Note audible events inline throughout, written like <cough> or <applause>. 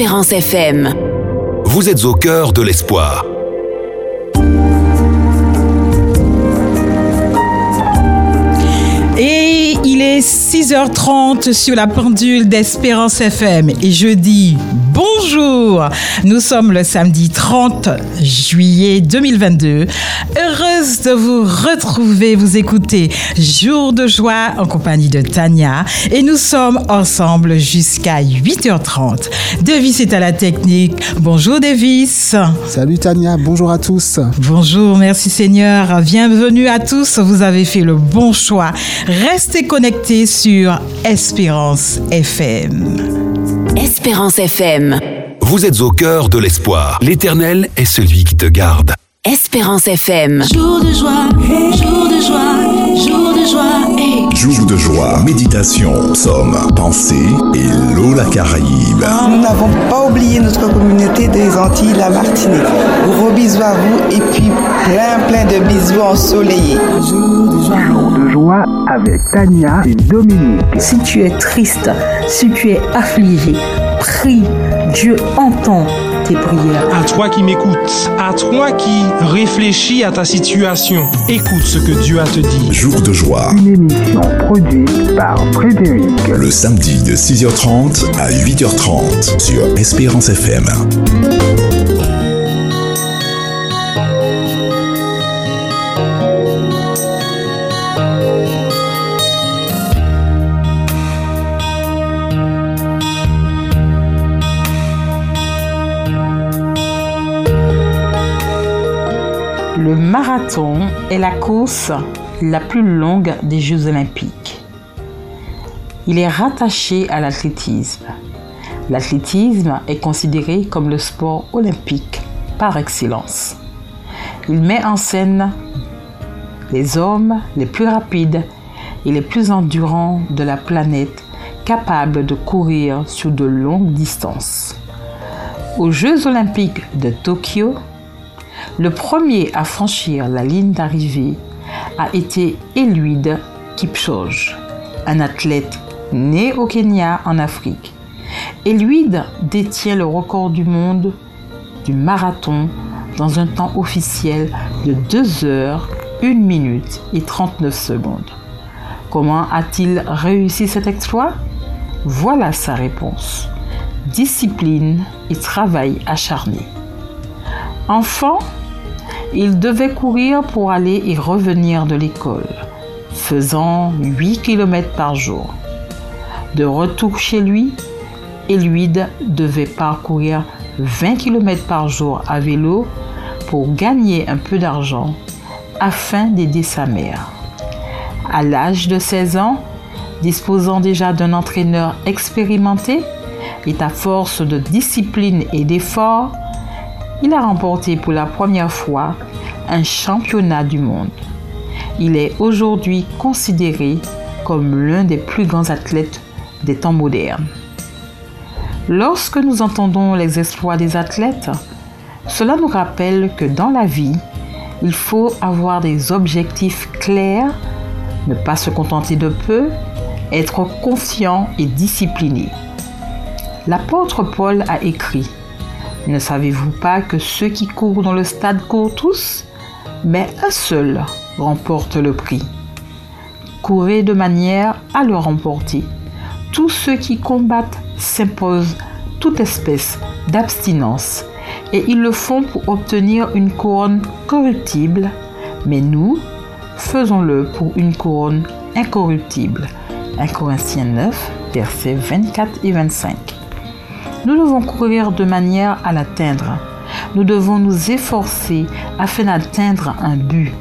Espérance FM. Vous êtes au cœur de l'espoir. Et il est 6h30 sur la pendule d'Espérance FM et je dis bonjour. Nous sommes le samedi 30 juillet 2022. Heureuse de vous retrouver, vous écouter Jour de joie en compagnie de Tania et nous sommes ensemble jusqu'à 8h30. Davis est à la technique. Bonjour Davis. Salut Tania, bonjour à tous. Bonjour, merci Seigneur. Bienvenue à tous. Vous avez fait le bon choix. Restez connectés sur Espérance FM. Espérance FM. Vous êtes au cœur de l'espoir. L'Éternel est celui qui te garde. Espérance FM. Jour de joie, jour de joie, jour de joie. Hey. Jour de joie, méditation, psaume, pensée et l'eau la Caraïbe. Nous n'avons pas oublié notre communauté des Antilles, la Martinique. Gros bisous à vous et puis plein plein de bisous ensoleillés. Jour de joie avec Tania et Dominique. Si tu es triste, si tu es affligé, prie. Dieu entend tes prières. À toi qui m'écoutes, à toi qui réfléchis à ta situation, écoute ce que Dieu a te dit. Jour de joie. Une émission produite par Frédéric. Le samedi de 6h30 à 8h30 sur Espérance FM. Est la course la plus longue des Jeux olympiques. Il est rattaché à l'athlétisme. L'athlétisme est considéré comme le sport olympique par excellence. Il met en scène les hommes les plus rapides et les plus endurants de la planète capables de courir sur de longues distances. Aux Jeux olympiques de Tokyo, le premier à franchir la ligne d'arrivée a été Eliud Kipchoge, un athlète né au Kenya en Afrique. Eliud détient le record du monde du marathon dans un temps officiel de 2 heures, 1 minute et 39 secondes. Comment a-t-il réussi cet exploit? Voilà sa réponse. Discipline et travail acharné. Enfant, il devait courir pour aller et revenir de l'école, faisant 8 km par jour. De retour chez lui, Eliud devait parcourir 20 km par jour à vélo pour gagner un peu d'argent afin d'aider sa mère. À l'âge de 16 ans, disposant déjà d'un entraîneur expérimenté et à force de discipline et d'effort, il a remporté pour la première fois un championnat du monde. Il est aujourd'hui considéré comme l'un des plus grands athlètes des temps modernes. Lorsque nous entendons les exploits des athlètes, cela nous rappelle que dans la vie, il faut avoir des objectifs clairs, ne pas se contenter de peu, être confiant et discipliné. L'apôtre Paul a écrit ne savez-vous pas que ceux qui courent dans le stade courent tous? Mais un seul remporte le prix. Courez de manière à le remporter. Tous ceux qui combattent s'imposent toute espèce d'abstinence et ils le font pour obtenir une couronne corruptible, mais nous, faisons-le pour une couronne incorruptible. 1 Corinthiens 9, versets 24 et 25. Nous devons courir de manière à l'atteindre. Nous devons nous efforcer afin d'atteindre un but.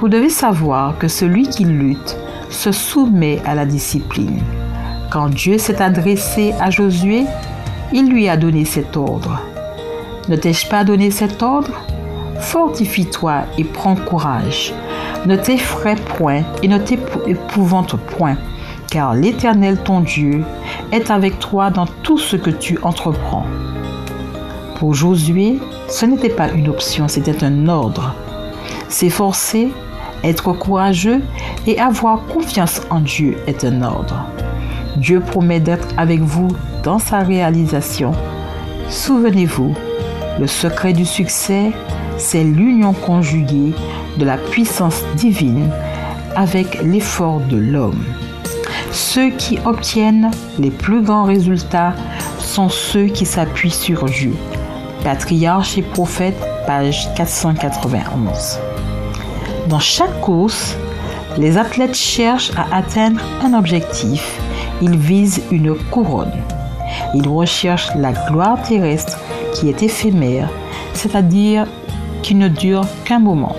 Vous devez savoir que celui qui lutte se soumet à la discipline. Quand Dieu s'est adressé à Josué, il lui a donné cet ordre. Ne t'ai-je pas donné cet ordre? Fortifie-toi et prends courage. Ne t'effraie point et ne t'épouvante point, car l'Éternel ton Dieu est avec toi dans tout ce que tu entreprends. Pour Josué, ce n'était pas une option, c'était un ordre. S'efforcer, être courageux et avoir confiance en Dieu est un ordre. Dieu promet d'être avec vous dans sa réalisation Souvenez-vous, le secret du succès, c'est l'union conjuguée de la puissance divine avec l'effort de l'homme. Ceux qui obtiennent les plus grands résultats sont ceux qui s'appuient sur Dieu. Patriarche et prophète, page 491. Dans chaque course, les athlètes cherchent à atteindre un objectif. Ils visent une couronne. Ils recherchent la gloire terrestre qui est éphémère, c'est-à-dire qui ne dure qu'un moment.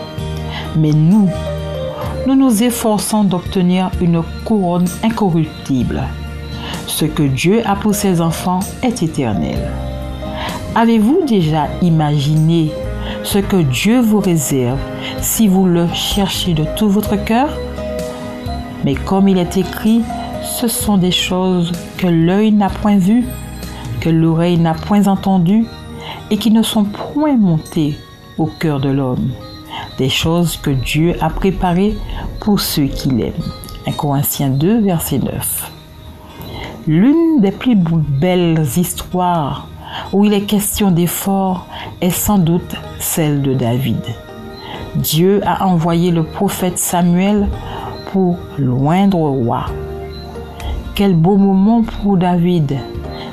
Mais nous, nous nous efforçons d'obtenir une couronne incorruptible. Ce que Dieu a pour ses enfants est éternel. Avez-vous déjà imaginé ce que Dieu vous réserve si vous le cherchez de tout votre cœur? Mais comme il est écrit, ce sont des choses que l'œil n'a point vues, que l'oreille n'a point entendues et qui ne sont point montées au cœur de l'homme. Des choses que Dieu a préparées pour ceux qui l'aiment. 1 Corinthiens 2, verset 9. L'une des plus belles histoires où il est question d'effort est sans doute celle de David. Dieu a envoyé le prophète Samuel pour loindre roi. Quel beau moment pour David,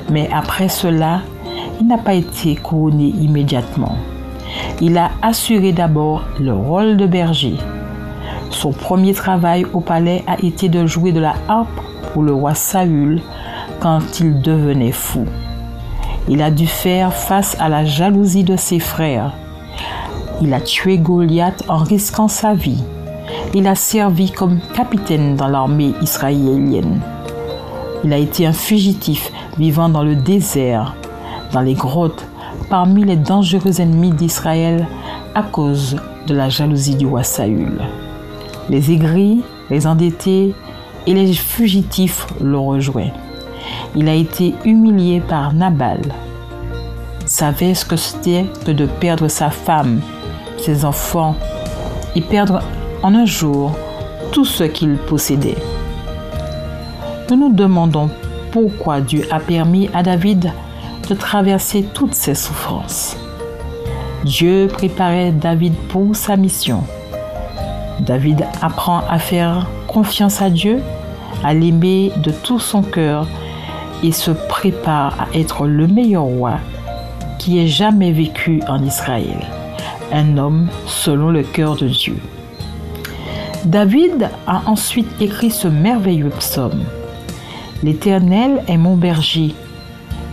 mais après cela, il n'a pas été couronné immédiatement. Il a assuré d'abord le rôle de berger. Son premier travail au palais a été de jouer de la harpe pour le roi Saül quand il devenait fou. Il a dû faire face à la jalousie de ses frères. Il a tué Goliath en risquant sa vie. Il a servi comme capitaine dans l'armée israélienne. Il a été un fugitif vivant dans le désert, dans les grottes, parmi les dangereux ennemis d'Israël à cause de la jalousie du roi Saül. Les aigris, les endettés et les fugitifs l'ont rejoint il a été humilié par Nabal. Savait ce que c'était que de perdre sa femme, ses enfants et perdre en un jour tout ce qu'il possédait. Nous nous demandons pourquoi Dieu a permis à David de traverser toutes ces souffrances. Dieu préparait David pour sa mission. David apprend à faire confiance à Dieu, à l'aimer de tout son cœur et se prépare à être le meilleur roi qui ait jamais vécu en Israël, un homme selon le cœur de Dieu. David a ensuite écrit ce merveilleux psaume. L'Éternel est mon berger,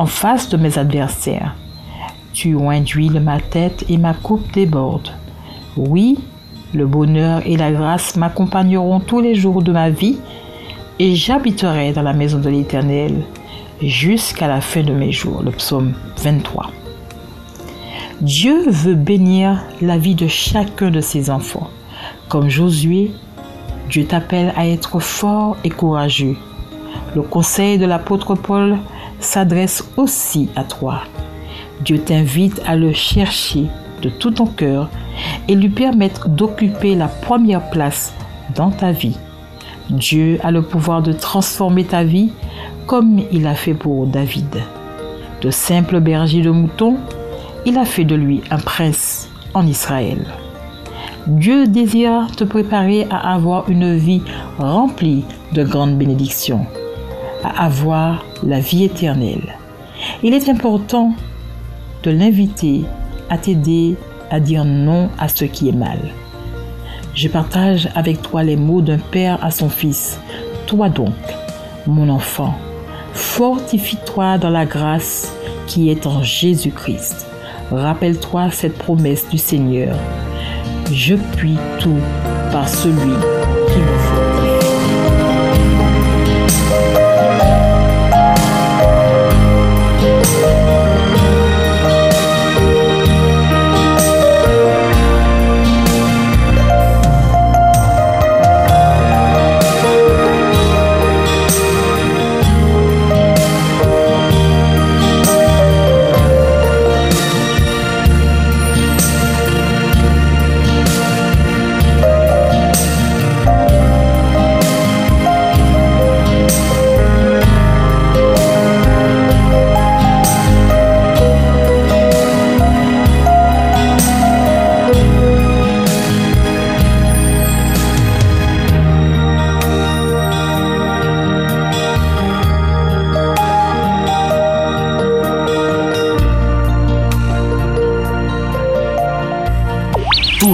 en face de mes adversaires. Tu induis ma tête et ma coupe déborde. Oui, le bonheur et la grâce m'accompagneront tous les jours de ma vie et j'habiterai dans la maison de l'Éternel jusqu'à la fin de mes jours. Le psaume 23. Dieu veut bénir la vie de chacun de ses enfants. Comme Josué, Dieu t'appelle à être fort et courageux. Le conseil de l'apôtre Paul s'adresse aussi à toi. Dieu t'invite à le chercher de tout ton cœur et lui permettre d'occuper la première place dans ta vie. Dieu a le pouvoir de transformer ta vie comme il a fait pour David. De simple berger de moutons, il a fait de lui un prince en Israël. Dieu désire te préparer à avoir une vie remplie de grandes bénédictions, à avoir la vie éternelle. Il est important de l'inviter à t'aider à dire non à ce qui est mal. Je partage avec toi les mots d'un père à son fils. Toi donc, mon enfant, fortifie-toi dans la grâce qui est en Jésus-Christ. Rappelle-toi cette promesse du Seigneur. Je puis tout par celui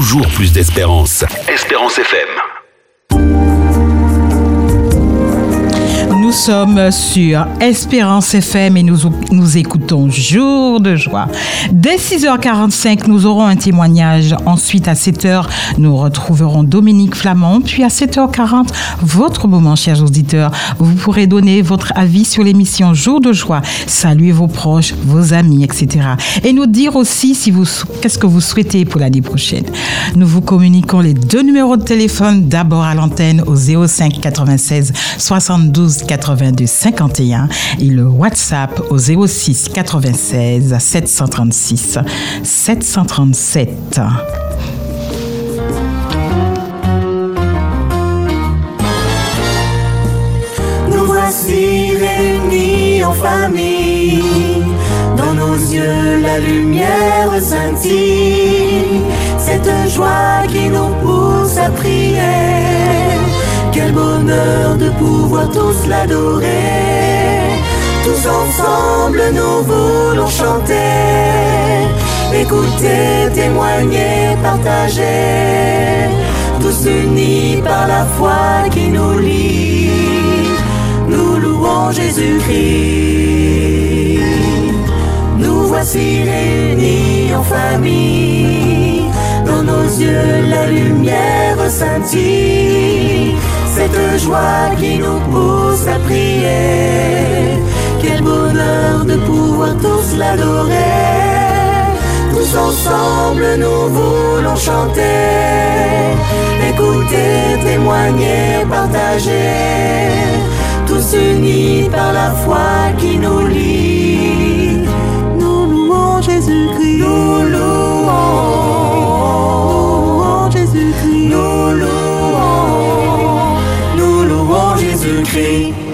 toujours plus d'espérance. Espérance FM. Nous sommes sur Espérance FM et nous, nous écoutons Jour de joie. Dès 6h45, nous aurons un témoignage. Ensuite, à 7h, nous retrouverons Dominique Flamand. Puis à 7h40, votre moment, chers auditeurs. Vous pourrez donner votre avis sur l'émission Jour de joie. Saluer vos proches, vos amis, etc. Et nous dire aussi si vous, qu'est-ce que vous souhaitez pour l'année prochaine. Nous vous communiquons les deux numéros de téléphone. D'abord à l'antenne au 05 96 72 82 51 et le WhatsApp au 06 96 736 737. Nous voici réunis en famille. Dans nos yeux, la lumière scintille. Cette joie qui nous pousse à prier. Quel bonheur de pouvoir tous l'adorer. Tous ensemble, nous voulons chanter. Écouter, témoigner, partager. Tous unis par la foi qui nous lie. Nous louons Jésus-Christ. Nous voici réunis en famille. Dans nos yeux, la lumière scintille. Cette joie qui nous pousse à prier. Quel bonheur de pouvoir tous l'adorer. Tous ensemble, nous voulons chanter. Écouter, témoigner, partager. Tous unis par la foi qui nous lie. Nous louons Jésus-Christ. Nous louons. Nous louons Jésus-Christ. Nous louons. Nous louons Jésus-Christ.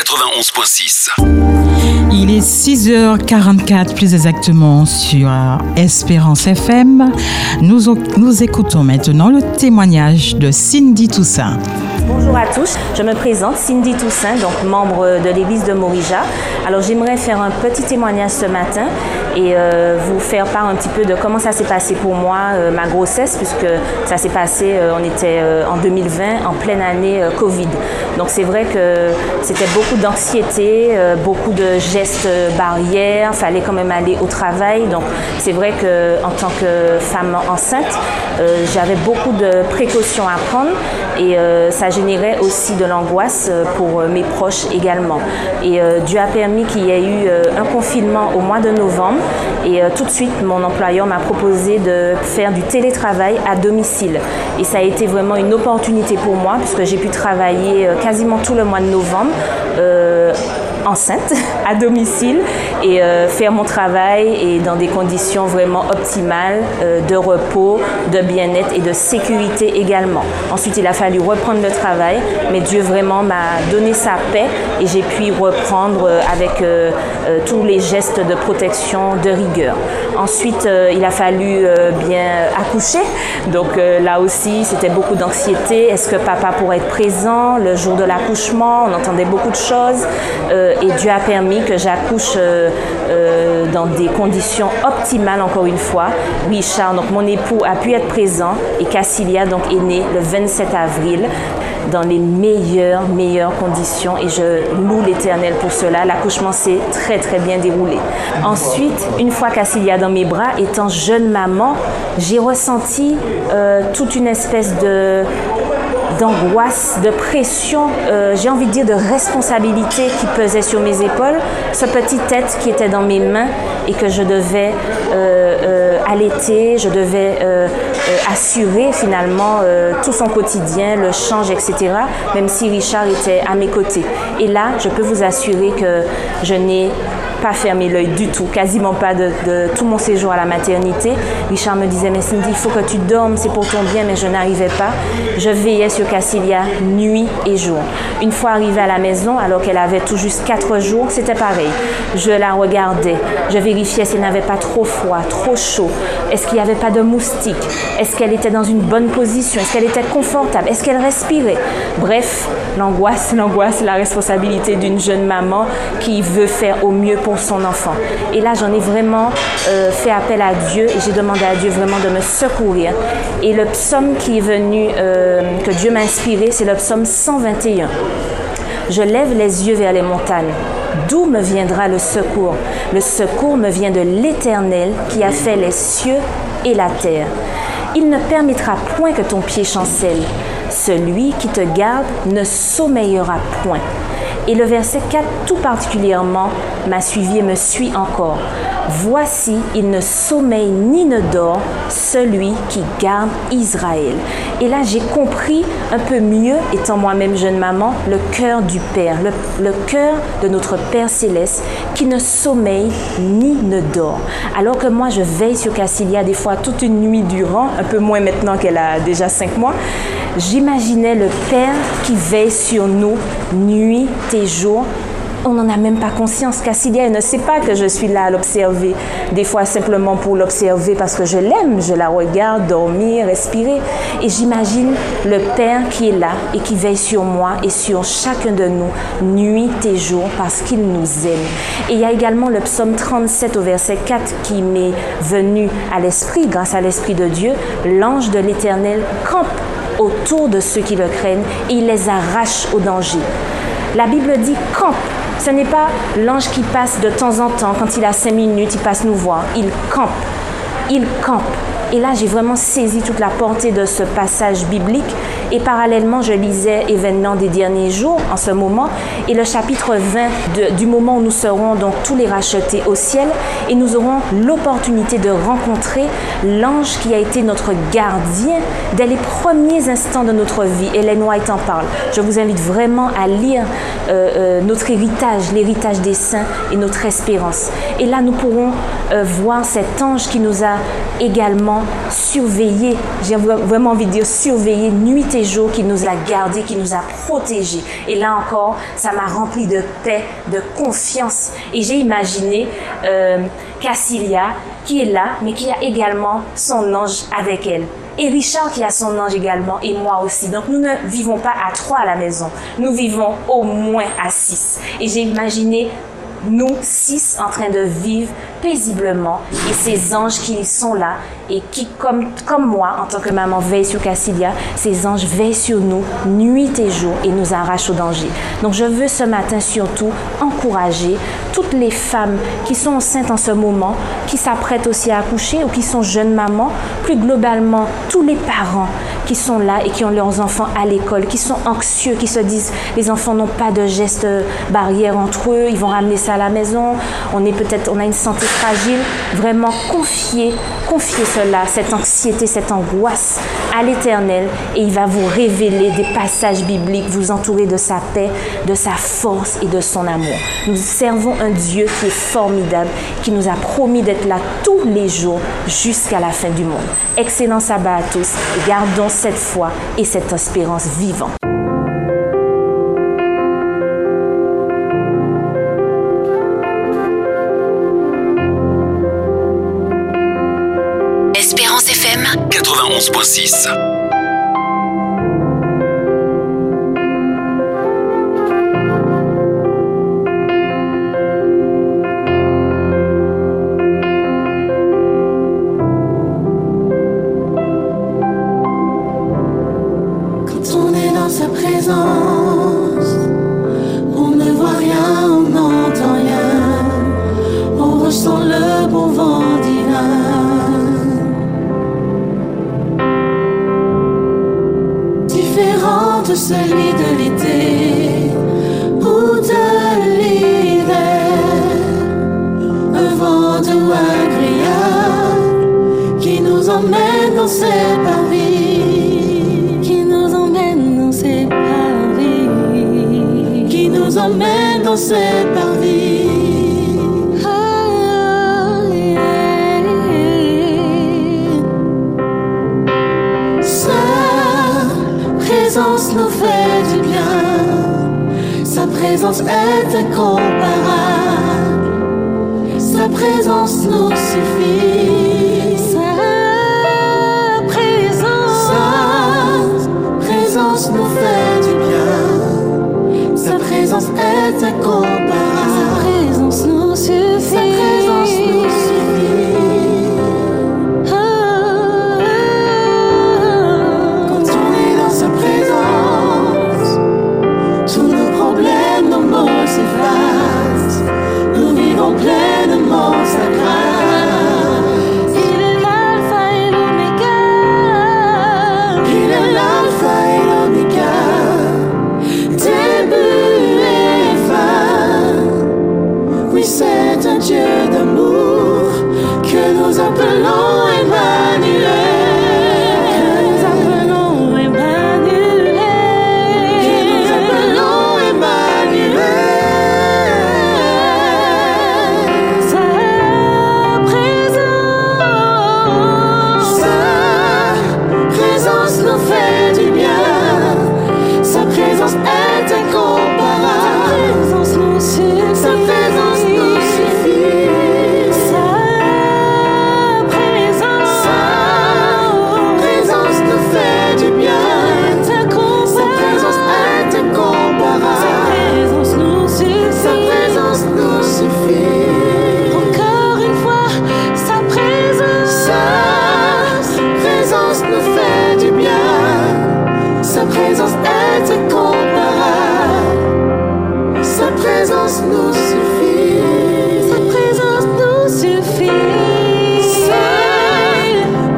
91.6. Il est 6h44 plus exactement sur Espérance FM. Nous, nous écoutons maintenant le témoignage de Cindy Toussaint. Bonjour à tous, je me présente Cindy Toussaint, donc membre de l'église de Morija. Alors j'aimerais faire un petit témoignage ce matin et euh, vous faire part un petit peu de comment ça s'est passé pour moi, euh, ma grossesse, puisque ça s'est passé, euh, on était en 2020, en pleine année Covid. Donc c'est vrai que c'était beaucoup d'anxiété, beaucoup de gestes barrières, fallait quand même aller au travail. Donc c'est vrai que en tant que femme enceinte, j'avais beaucoup de précautions à prendre et ça générait aussi de l'angoisse euh, pour euh, mes proches également. Et euh, Dieu a permis qu'il y ait eu un confinement au mois de novembre et tout de suite mon employeur m'a proposé de faire du télétravail à domicile. Et ça a été vraiment une opportunité pour moi puisque j'ai pu travailler quasiment tout le mois de novembre. Enceinte <laughs> à domicile et euh, faire mon travail et dans des conditions vraiment optimales euh, de repos, de bien-être et de sécurité également. Ensuite, il a fallu reprendre le travail, mais Dieu vraiment m'a donné sa paix et j'ai pu reprendre euh, avec tous les gestes de protection de rigueur. Ensuite, il a fallu bien accoucher. Donc là aussi, c'était beaucoup d'anxiété. Est-ce que papa pourrait être présent le jour de l'accouchement? On entendait beaucoup de choses. Et Dieu a permis que j'accouche euh, euh, dans des conditions optimales, encore une fois. Richard, donc mon époux, a pu être présent et Cassilia donc, est né le 27 avril dans les meilleures, meilleures conditions et je loue l'Éternel pour cela. L'accouchement s'est très, très bien déroulé. Ensuite, une fois Cassilia dans mes bras, étant jeune maman, j'ai ressenti euh, toute une espèce de d'angoisse, de pression, euh, j'ai envie de dire de responsabilité qui pesait sur mes épaules, ce petit tête qui était dans mes mains et que je devais euh, euh, allaiter, je devais assurer finalement tout son quotidien, le change, etc., même si Richard était à mes côtés. Et là, je peux vous assurer que je n'ai pas fermé l'œil du tout, quasiment pas de, tout mon séjour à la maternité. Richard me disait, mais Cindy, il faut que tu dormes, c'est pour ton bien, mais je n'arrivais pas. Je veillais sur Cassilia nuit et jour. Une fois arrivée à la maison, alors qu'elle avait tout juste quatre jours, c'était pareil. Je la regardais, je vérifiais si elle n'avait pas trop froid, trop chaud. Est-ce qu'il n'y avait pas de moustiques? Est-ce qu'elle était dans une bonne position? Est-ce qu'elle était confortable? Est-ce qu'elle respirait? Bref, l'angoisse, l'angoisse, la responsabilité d'une jeune maman qui veut faire au mieux pour son enfant. Et là, j'en ai vraiment euh, fait appel à Dieu et j'ai demandé à Dieu vraiment de me secourir. Et le psaume qui est venu, euh, que Dieu m'a inspiré, c'est le psaume 121. Je lève les yeux vers les montagnes. D'où me viendra le secours? Le secours me vient de l'Éternel qui a fait les cieux et la terre. Il ne permettra point que ton pied chancelle. Celui qui te garde ne sommeillera point. Et le verset 4 tout particulièrement m'a suivi et me suit encore. Voici, il ne sommeille ni ne dort celui qui garde Israël. Et là, j'ai compris un peu mieux, étant moi-même jeune maman, le cœur du Père, le, cœur de notre Père céleste qui ne sommeille ni ne dort. Alors que moi, je veille sur Cassilia des fois toute une nuit durant, un peu moins maintenant qu'elle a déjà cinq mois. J'imaginais le Père qui veille sur nous nuit et jour on n'en a même pas conscience. Cassilia elle ne sait pas que je suis là à l'observer. Des fois simplement pour l'observer parce que je l'aime, je la regarde dormir, respirer. Et j'imagine le Père qui est là et qui veille sur moi et sur chacun de nous, nuit et jour, parce qu'il nous aime. Et il y a également le psaume 37 au verset 4 qui m'est venu à l'esprit, grâce à l'Esprit de Dieu. L'ange de l'Éternel campe autour de ceux qui le craignent et il les arrache au danger. La Bible dit campe. Ce n'est pas l'ange qui passe de temps en temps, quand il a cinq minutes, il passe nous voir. Il campe. Il campe. Et là, j'ai vraiment saisi toute la portée de ce passage biblique. Et parallèlement, je lisais événements des derniers jours en ce moment et le chapitre 20 de, du moment où nous serons donc tous les rachetés au ciel et nous aurons l'opportunité de rencontrer l'ange qui a été notre gardien dès les premiers instants de notre vie. Hélène White en parle. Je vous invite vraiment à lire euh, euh, notre héritage, l'héritage des saints et notre espérance. Et là, nous pourrons euh, voir cet ange qui nous a également surveillé, j'ai vraiment envie de dire surveillé nuit et jour, qui nous a gardés, qui nous a protégés. Et là encore, ça m'a rempli de paix, de confiance. Et j'ai imaginé euh, Cassilia qui est là, mais qui a également son ange avec elle. Et Richard qui a son ange également, et moi aussi. Donc nous ne vivons pas à trois à la maison, nous vivons au moins à six. Et j'ai imaginé nous six en train de vivre paisiblement et ces anges qui sont là et qui, comme, comme moi, en tant que maman, veillent sur Cassilia, ces anges veillent sur nous nuit et jour et nous arrachent au danger. Donc je veux ce matin surtout encourager toutes les femmes qui sont enceintes en ce moment, qui s'apprêtent aussi à accoucher ou qui sont jeunes mamans, plus globalement tous les parents qui sont là et qui ont leurs enfants à l'école, qui sont anxieux, qui se disent les enfants n'ont pas de gestes barrières entre eux, ils vont ramener ça à la maison, on est peut-être, on a une santé fragile, vraiment confier, confier cela, cette anxiété, cette angoisse à l'Éternel et il va vous révéler des passages bibliques, vous entourer de sa paix, de sa force et de son amour. Nous servons un Dieu qui est formidable, qui nous a promis d'être là tous les jours jusqu'à la fin du monde. Excellent sabbat à tous et gardons cette foi et cette espérance vivante. Espérance FM 91.6.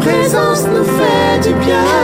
présence nous fait du bien.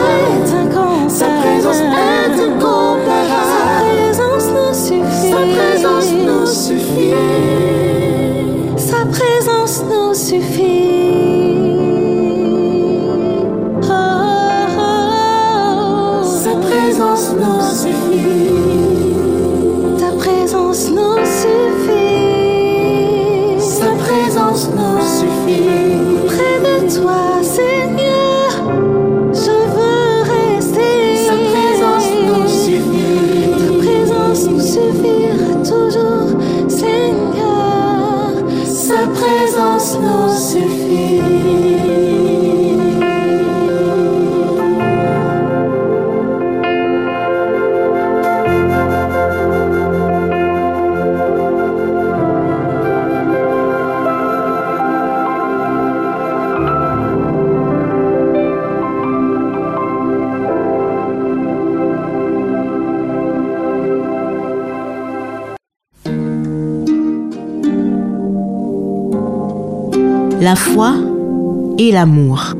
Et l'amour.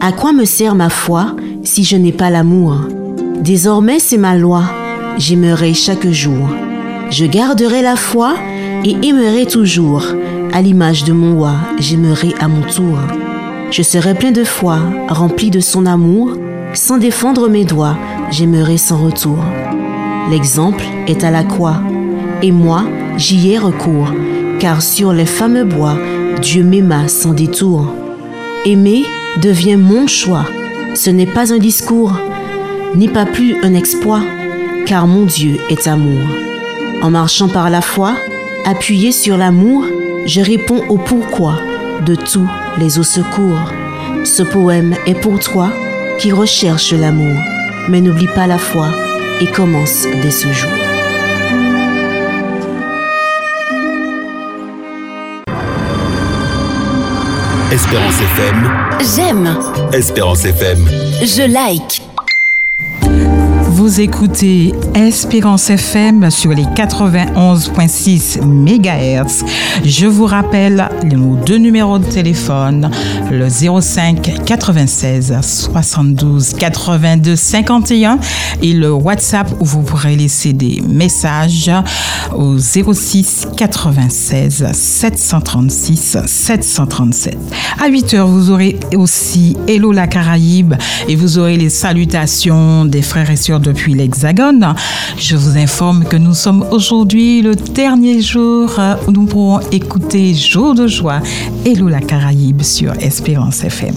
À quoi me sert ma foi si je n'ai pas l'amour? Désormais c'est ma loi, j'aimerai chaque jour. Je garderai la foi et aimerai toujours. À l'image de mon roi, j'aimerai à mon tour. Je serai plein de foi, rempli de son amour. Sans défendre mes doigts, j'aimerai sans retour. L'exemple est à la croix, et moi, j'y ai recours, car sur les fameux bois, Dieu m'aima sans détour. Aimer devient mon choix. Ce n'est pas un discours, ni pas plus un exploit, car mon Dieu est amour. En marchant par la foi, appuyé sur l'amour, je réponds au pourquoi de tous les au secours. Ce poème est pour toi qui recherche l'amour, mais n'oublie pas la foi et commence dès ce jour. Espérance FM. J'aime. Espérance FM. Je like. Vous écoutez Espérance FM sur les 91.6 MHz. Je vous rappelle nos deux numéros de téléphone, le 05 96 72 82 51 et le WhatsApp où vous pourrez laisser des messages au 06 96 736 737. À 8 heures, vous aurez aussi Hello la Caraïbe et vous aurez les salutations des frères et sœurs depuis l'Hexagone. Je vous informe que nous sommes aujourd'hui le dernier jour où nous pourrons écouter Jour de joie Hello la Caraïbe sur Espérance FM.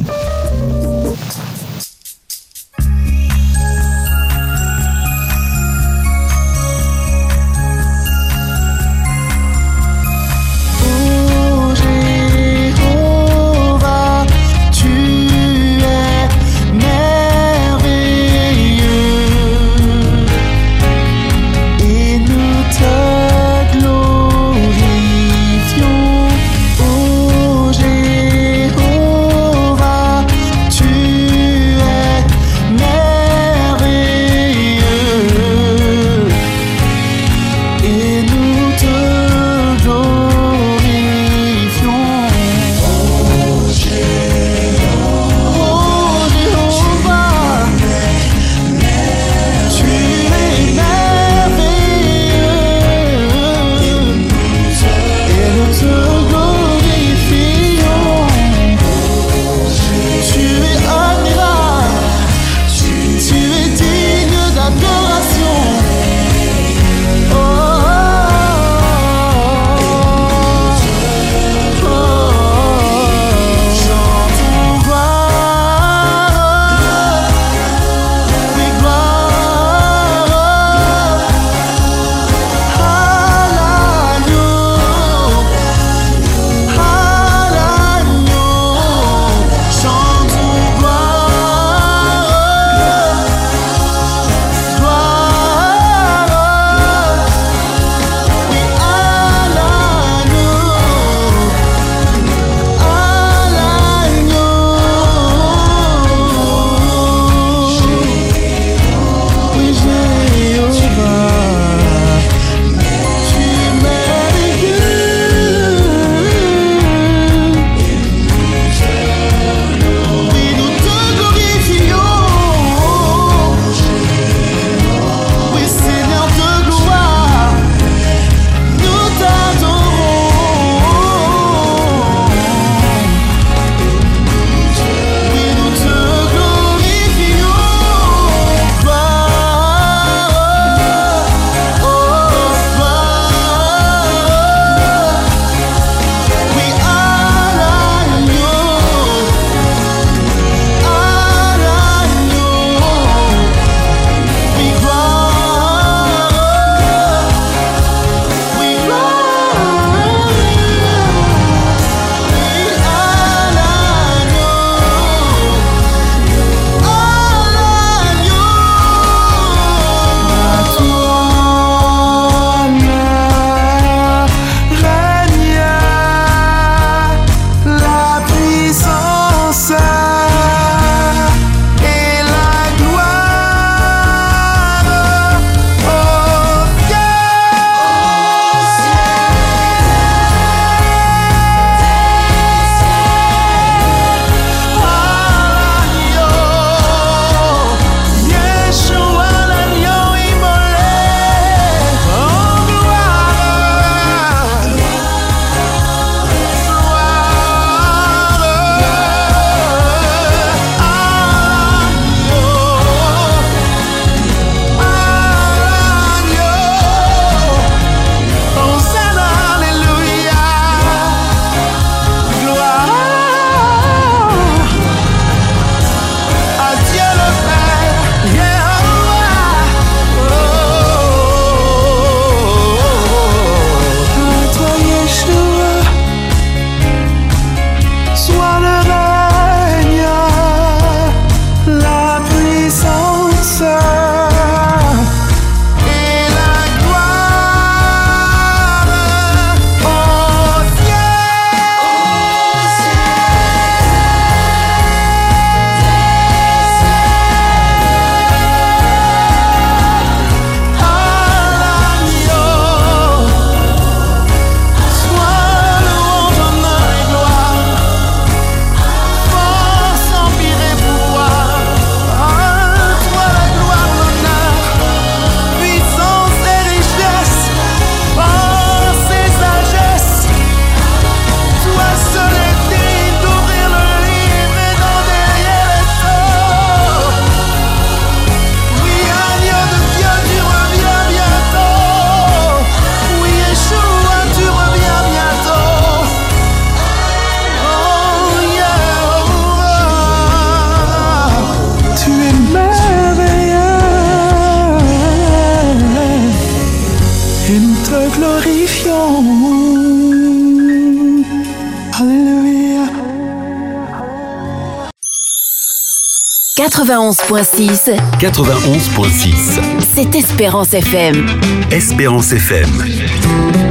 91.6, 91.6. c'est Espérance FM. Espérance FM.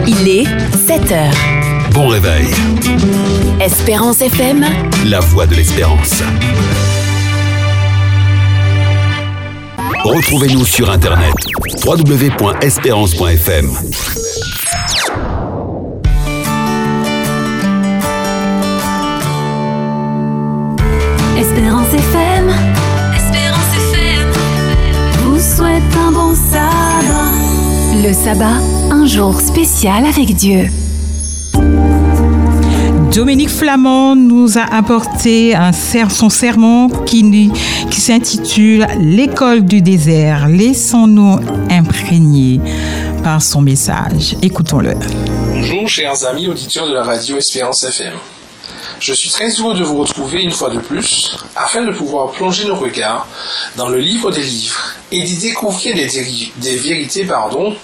Il est 7 heures. Bon réveil. Espérance FM, La voix de l'espérance. Retrouvez-nous sur Internet. www.espérance.fm. Le sabbat, un jour spécial avec Dieu. Dominique Flamand nous a apporté un ser- son sermon qui s'intitule L'école du désert. Laissons-nous imprégner par son message. Écoutons-le. Bonjour chers amis auditeurs de la radio Espérance FM. Je suis très heureux de vous retrouver une fois de plus afin de pouvoir plonger nos regards dans le livre des livres et d'y découvrir des, vérités pardon,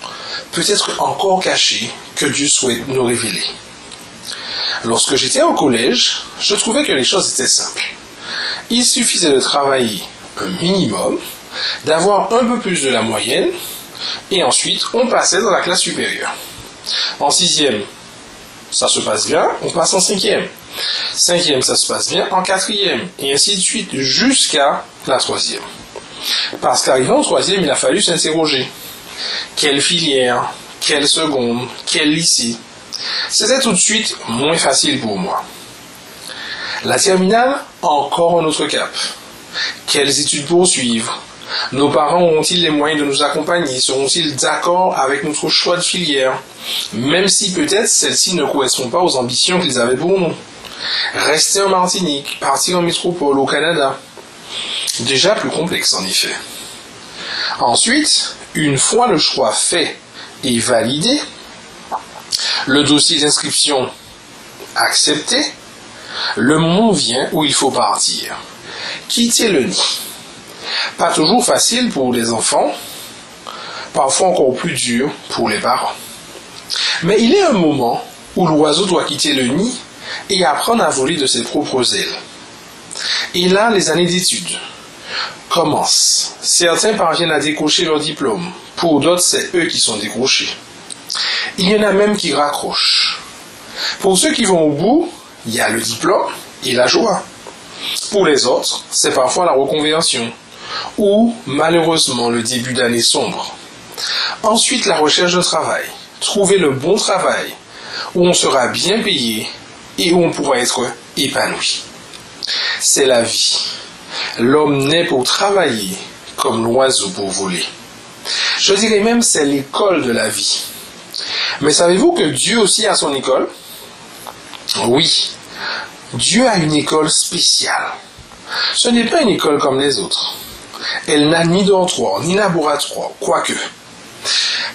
peut-être encore cachées que Dieu souhaite nous révéler. Lorsque j'étais au collège, je trouvais que les choses étaient simples. Il suffisait de travailler un minimum, d'avoir un peu plus de la moyenne, et ensuite on passait dans la classe supérieure. En sixième, ça se passe bien, on passe en cinquième. Cinquième, ça se passe bien en quatrième, et ainsi de suite jusqu'à la troisième. Parce qu'arrivant en troisième, il a fallu s'interroger. Quelle filière? Quelle seconde? Quel lycée? C'était tout de suite moins facile pour moi. La terminale, encore un autre cap. Quelles études poursuivre Nos parents auront-ils les moyens de nous accompagner? Seront-ils d'accord avec notre choix de filière? Même si peut-être celle-ci ne correspond pas aux ambitions qu'ils avaient pour nous. Rester en Martinique, partir en métropole au Canada. Déjà plus complexe en effet. Ensuite, une fois le choix fait et validé, le dossier d'inscription accepté, le moment vient où il faut partir. Quitter le nid. Pas toujours facile pour les enfants, parfois encore plus dur pour les parents. Mais il est un moment où l'oiseau doit quitter le nid et apprendre à voler de ses propres ailes. Et là, les années d'études commencent. Certains parviennent à décrocher leur diplôme. Pour d'autres, c'est eux qui sont décrochés. Il y en a même qui raccrochent. Pour ceux qui vont au bout, il y a le diplôme et la joie. Pour les autres, c'est parfois la reconversion ou malheureusement le début d'année sombre. Ensuite, la recherche de travail. Trouver le bon travail où on sera bien payé et où on pourra être épanoui. C'est la vie. L'homme naît pour travailler comme l'oiseau pour voler. Je dirais même c'est l'école de la vie. Mais savez-vous que Dieu aussi a son école? Oui, Dieu a une école spéciale. Ce n'est pas une école comme les autres. Elle n'a ni dortoir, ni laboratoire, quoique.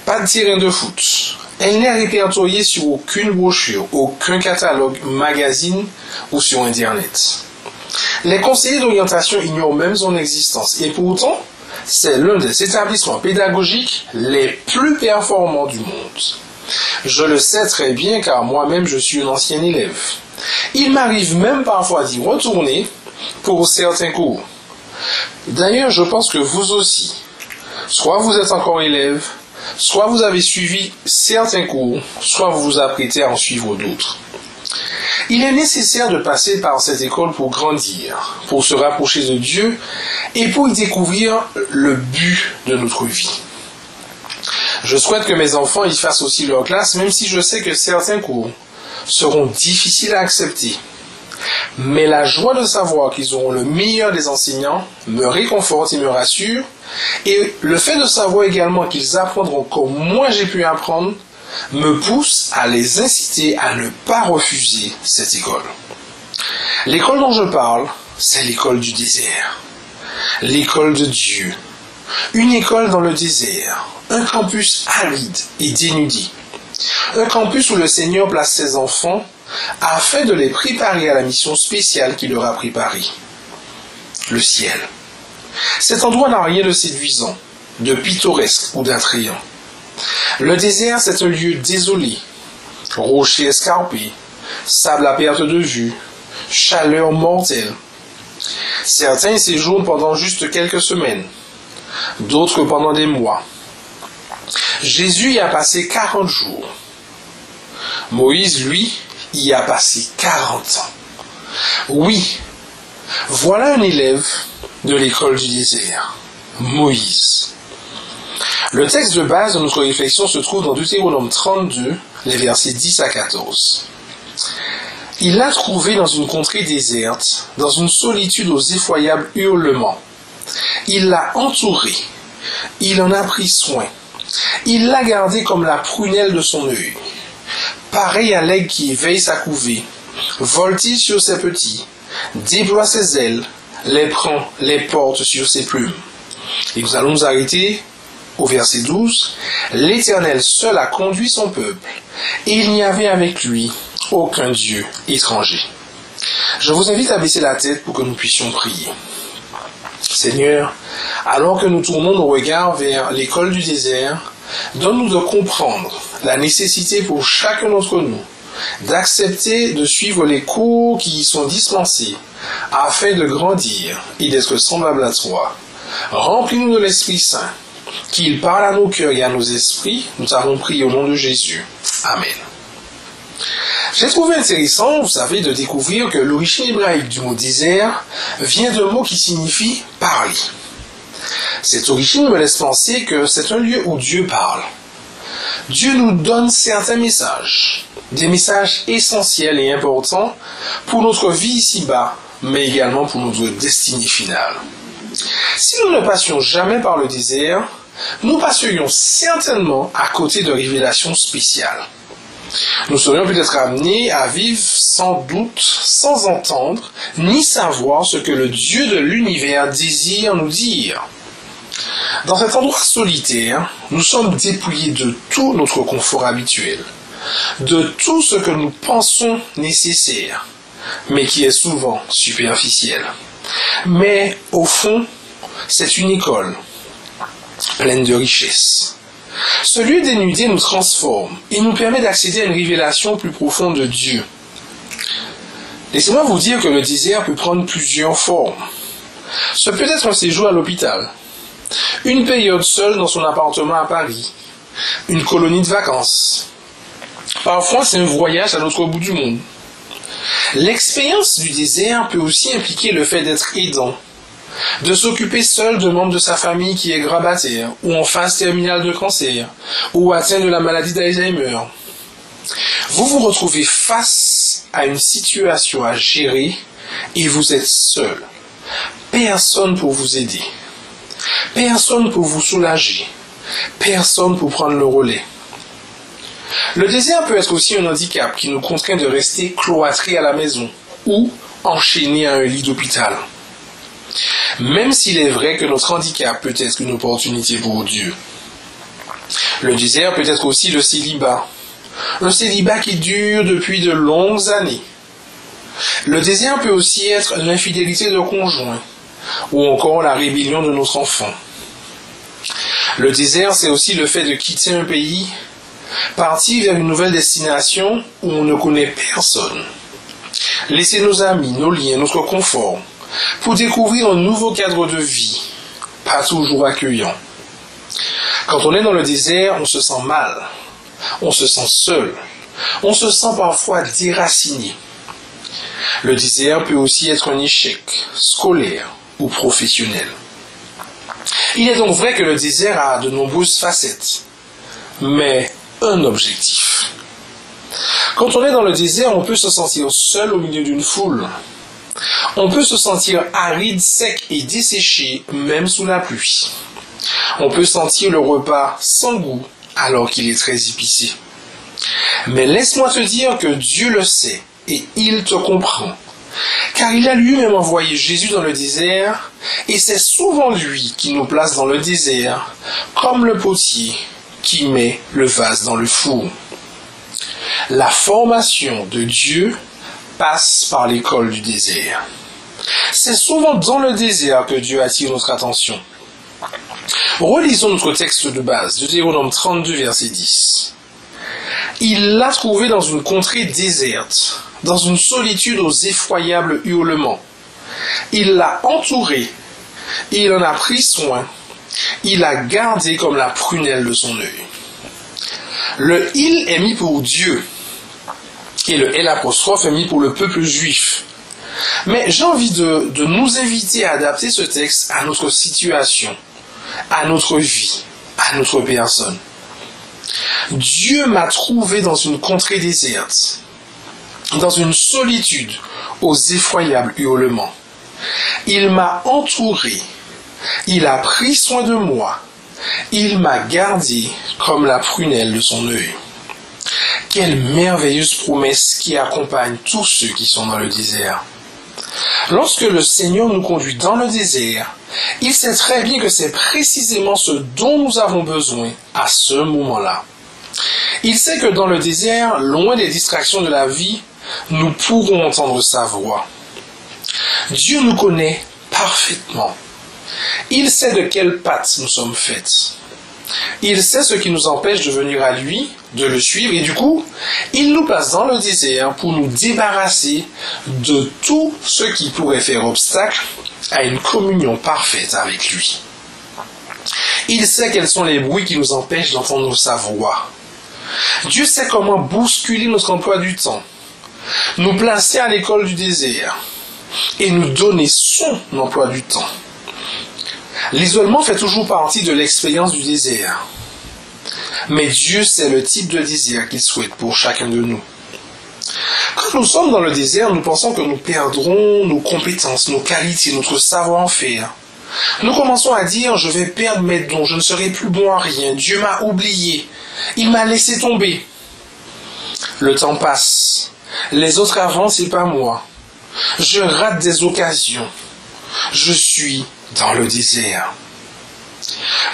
Pas de terrain de foot. Elle n'est répertoriée sur aucune brochure, aucun catalogue, magazine ou sur Internet. Les conseillers d'orientation ignorent même son existence et pourtant, c'est l'un des établissements pédagogiques les plus performants du monde. Je le sais très bien car moi-même je suis un ancien élève. Il m'arrive même parfois d'y retourner pour certains cours. D'ailleurs, je pense que vous aussi, soit vous êtes encore élève, soit vous avez suivi certains cours, soit vous vous apprêtez à en suivre d'autres. Il est nécessaire de passer par cette école pour grandir, pour se rapprocher de Dieu et pour y découvrir le but de notre vie. Je souhaite que mes enfants y fassent aussi leur classe, même si je sais que certains cours seront difficiles à accepter. Mais la joie de savoir qu'ils auront le meilleur des enseignants me réconforte et me rassure. Et le fait de savoir également qu'ils apprendront comme moi j'ai pu apprendre me pousse à les inciter à ne pas refuser cette école. L'école dont je parle, c'est l'école du désert. L'école de Dieu. Une école dans le désert. Un campus aride et dénudé. Un campus où le Seigneur place ses enfants afin de les préparer à la mission spéciale qu'il leur a préparée. Le ciel. Cet endroit n'a rien de séduisant, de pittoresque ou d'attrayant. Le désert, c'est un lieu désolé, rochers escarpés, sable à perte de vue, chaleur mortelle. Certains séjournent pendant juste quelques semaines, d'autres pendant des mois. Jésus y a passé 40 jours. Moïse, lui, y a passé 40 ans. Oui, voilà un élève de l'école du désert, Moïse. Le texte de base de notre réflexion se trouve dans Deutéronome 32, les versets 10 à 14. Il l'a trouvé dans une contrée déserte, dans une solitude aux effroyables hurlements. Il l'a entouré, il en a pris soin, il l'a gardé comme la prunelle de son œil, pareil à l'aigle qui éveille sa couvée, voltige sur ses petits, déploie ses ailes, les prend, les porte sur ses plumes. Et nous allons nous arrêter au verset 12. L'Éternel seul a conduit son peuple, et il n'y avait avec lui aucun Dieu étranger. Je vous invite à baisser la tête pour que nous puissions prier. Seigneur, alors que nous tournons nos regards vers l'école du désert, donne-nous de comprendre la nécessité pour chacun d'entre nous d'accepter de suivre les cours qui y sont dispensés afin de grandir et d'être semblable à toi. Remplis-nous de l'Esprit Saint, qu'il parle à nos cœurs et à nos esprits. Nous avons prié au nom de Jésus. Amen. J'ai trouvé intéressant, vous savez, de découvrir que l'origine hébraïque du mot désert vient d'un mot qui signifie parler. Cette origine me laisse penser que c'est un lieu où Dieu parle. Dieu nous donne certains messages, des messages essentiels et importants pour notre vie ici-bas, mais également pour notre destinée finale. Si nous ne passions jamais par le désert, nous passerions certainement à côté de révélations spéciales. Nous serions peut-être amenés à vivre sans doute, sans entendre, ni savoir ce que le Dieu de l'univers désire nous dire. Dans cet endroit solitaire, nous sommes dépouillés de tout notre confort habituel, de tout ce que nous pensons nécessaire, mais qui est souvent superficiel. Mais au fond, c'est une école pleine de richesses. Ce lieu dénudé nous transforme et nous permet d'accéder à une révélation plus profonde de Dieu. Laissez-moi vous dire que le désert peut prendre plusieurs formes. Ce peut être un séjour à l'hôpital, une période seule dans son appartement à Paris, une colonie de vacances. Parfois, c'est un voyage à l'autre bout du monde. L'expérience du désert peut aussi impliquer le fait d'être aidant, de s'occuper seul de membres de sa famille qui est grabataire, ou en phase terminale de cancer, ou atteint de la maladie d'Alzheimer. Vous vous retrouvez face à une situation à gérer et vous êtes seul. Personne pour vous aider. Personne pour vous soulager. Personne pour prendre le relais. Le désert peut être aussi un handicap qui nous contraint de rester cloîtrés à la maison ou enchaînés à un lit d'hôpital. Même s'il est vrai que notre handicap peut être une opportunité pour Dieu. Le désert peut être aussi le célibat. Un célibat qui dure depuis de longues années. Le désert peut aussi être l'infidélité de conjoint ou encore la rébellion de notre enfant. Le désert, c'est aussi le fait de quitter un pays, partir vers une nouvelle destination où on ne connaît personne. Laisser nos amis, nos liens, notre confort, pour découvrir un nouveau cadre de vie, pas toujours accueillant. Quand on est dans le désert, on se sent mal, on se sent seul, on se sent parfois déraciné. Le désert peut aussi être un échec scolaire ou professionnel. Il est donc vrai que le désert a de nombreuses facettes, mais un objectif. Quand on est dans le désert, on peut se sentir seul au milieu d'une foule. On peut se sentir aride, sec et desséché, même sous la pluie. On peut sentir le repas sans goût alors qu'il est très épicé. Mais laisse-moi te dire que Dieu le sait et il te comprend. Car il a lui-même envoyé Jésus dans le désert, et c'est souvent lui qui nous place dans le désert, comme le potier qui met le vase dans le four. La formation de Dieu passe par l'école du désert. C'est souvent dans le désert que Dieu attire notre attention. Relisons notre texte de base, Deutéronome 32, verset 10. Il l'a trouvé dans une contrée déserte, dans une solitude aux effroyables hurlements. Il l'a entouré, il en a pris soin, il a gardé comme la prunelle de son œil. Le il est mis pour Dieu et le L apostrophe est mis pour le peuple juif. Mais j'ai envie de, de nous inviter à adapter ce texte à notre situation, à notre vie, à notre personne. Dieu m'a trouvé dans une contrée déserte, dans une solitude aux effroyables hurlements. Il m'a entouré, il a pris soin de moi, il m'a gardé comme la prunelle de son œil. Quelle merveilleuse promesse qui accompagne tous ceux qui sont dans le désert. Lorsque le Seigneur nous conduit dans le désert, il sait très bien que c'est précisément ce dont nous avons besoin à ce moment-là. Il sait que dans le désert, loin des distractions de la vie, nous pourrons entendre sa voix. Dieu nous connaît parfaitement. Il sait de quelles pattes nous sommes faites. Il sait ce qui nous empêche de venir à lui, de le suivre, et du coup, il nous place dans le désert pour nous débarrasser de tout ce qui pourrait faire obstacle à une communion parfaite avec lui. Il sait quels sont les bruits qui nous empêchent d'entendre sa voix. Dieu sait comment bousculer notre emploi du temps, nous placer à l'école du désert et nous donner son emploi du temps. L'isolement fait toujours partie de l'expérience du désert. Mais Dieu sait le type de désir qu'il souhaite pour chacun de nous. Quand nous sommes dans le désert, nous pensons que nous perdrons nos compétences, nos qualités, notre savoir-faire. Nous commençons à dire, je vais perdre mes dons, je ne serai plus bon à rien, Dieu m'a oublié, il m'a laissé tomber. Le temps passe, les autres avancent et pas moi. Je rate des occasions. Je suis dans le désert.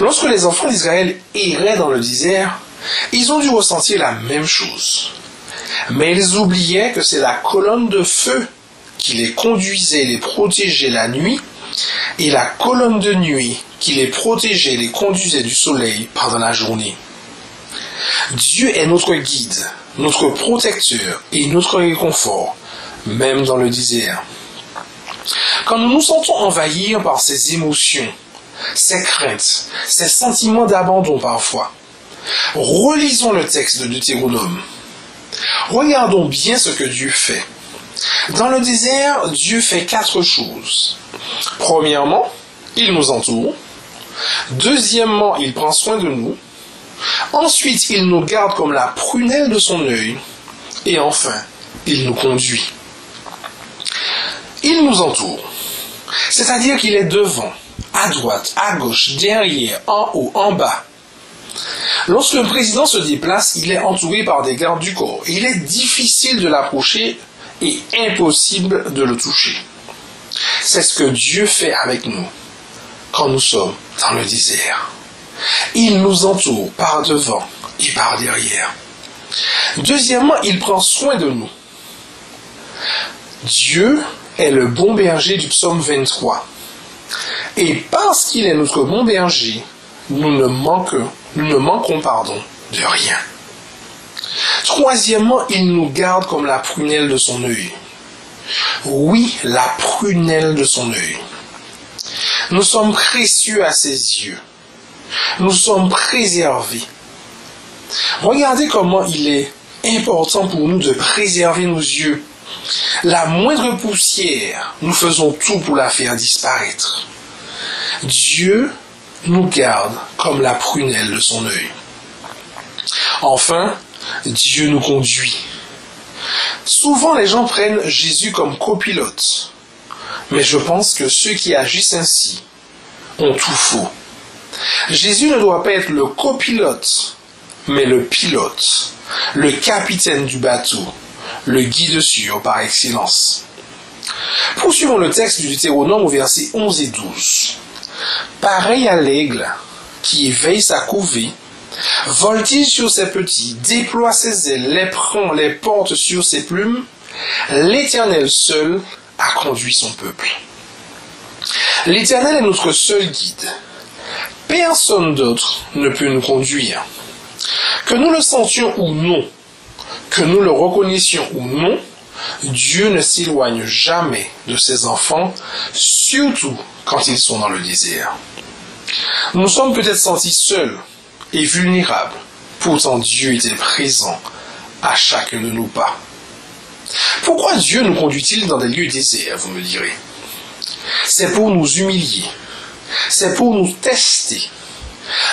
Lorsque les enfants d'Israël erraient dans le désert, ils ont dû ressentir la même chose. Mais ils oubliaient que c'est la colonne de feu qui les conduisait les protégeait la nuit, et la colonne de nuit qui les protégeait les conduisait du soleil pendant la journée. Dieu est notre guide, notre protecteur et notre réconfort, même dans le désert. Quand nous nous sentons envahir par ces émotions, ces craintes, ces sentiments d'abandon parfois, relisons le texte de Deutéronome. Regardons bien ce que Dieu fait. Dans le désert, Dieu fait quatre choses. Premièrement, il nous entoure. Deuxièmement, il prend soin de nous. Ensuite, il nous garde comme la prunelle de son œil. Et enfin, il nous conduit. Il nous entoure. C'est-à-dire qu'il est devant, à droite, à gauche, derrière, en haut, en bas. Lorsque le président se déplace, il est entouré par des gardes du corps. Il est difficile de l'approcher et impossible de le toucher. C'est ce que Dieu fait avec nous quand nous sommes dans le désert. Il nous entoure par devant et par derrière. Deuxièmement, il prend soin de nous. Dieu est le bon berger du psaume 23. Et parce qu'il est notre bon berger, nous ne manquons, nous ne manquons pardon, de rien. Troisièmement, il nous garde comme la prunelle de son œil. Oui, la prunelle de son œil. Nous sommes précieux à ses yeux. Nous sommes préservés. Regardez comment il est important pour nous de préserver nos yeux. La moindre poussière, nous faisons tout pour la faire disparaître. Dieu nous garde comme la prunelle de son œil. Enfin, Dieu nous conduit. Souvent, les gens prennent Jésus comme copilote. Mais je pense que ceux qui agissent ainsi ont tout faux. Jésus ne doit pas être le copilote, mais le pilote, le capitaine du bateau, le guide sûr par excellence. Poursuivons le texte du Deutéronome au verset 11 et 12. Pareil à l'aigle qui éveille sa couvée, voltige sur ses petits, déploie ses ailes, les prend, les porte sur ses plumes, l'Éternel seul a conduit son peuple. L'Éternel est notre seul guide. Personne d'autre ne peut nous conduire. Que nous le sentions ou non, que nous le reconnaissions ou non, Dieu ne s'éloigne jamais de ses enfants, surtout quand ils sont dans le désert. Nous sommes peut-être sentis seuls et vulnérables, pourtant Dieu était présent à chacun de nos pas. Pourquoi Dieu nous conduit-il dans des lieux déserts, vous me direz? C'est pour nous humilier, c'est pour nous tester,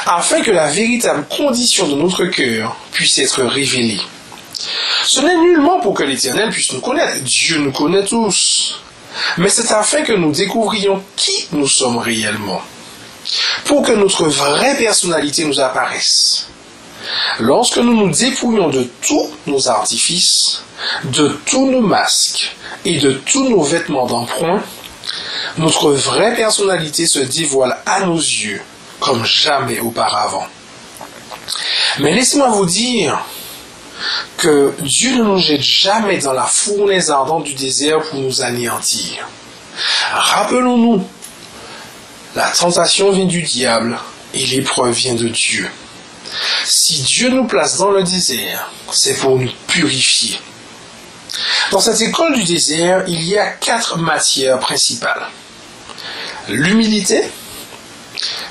afin que la véritable condition de notre cœur puisse être révélée. Ce n'est nullement pour que l'Éternel puisse nous connaître. Dieu nous connaît tous. Mais c'est afin que nous découvrions qui nous sommes réellement. Pour que notre vraie personnalité nous apparaisse. Lorsque nous nous dépouillons de tous nos artifices, de tous nos masques et de tous nos vêtements d'emprunt, notre vraie personnalité se dévoile à nos yeux comme jamais auparavant. Mais laissez-moi vous dire que Dieu ne nous jette jamais dans la fournaise ardente du désert pour nous anéantir. Rappelons-nous, la tentation vient du diable et l'épreuve vient de Dieu. Si Dieu nous place dans le désert, c'est pour nous purifier. Dans cette école du désert, il y a quatre matières principales. L'humilité,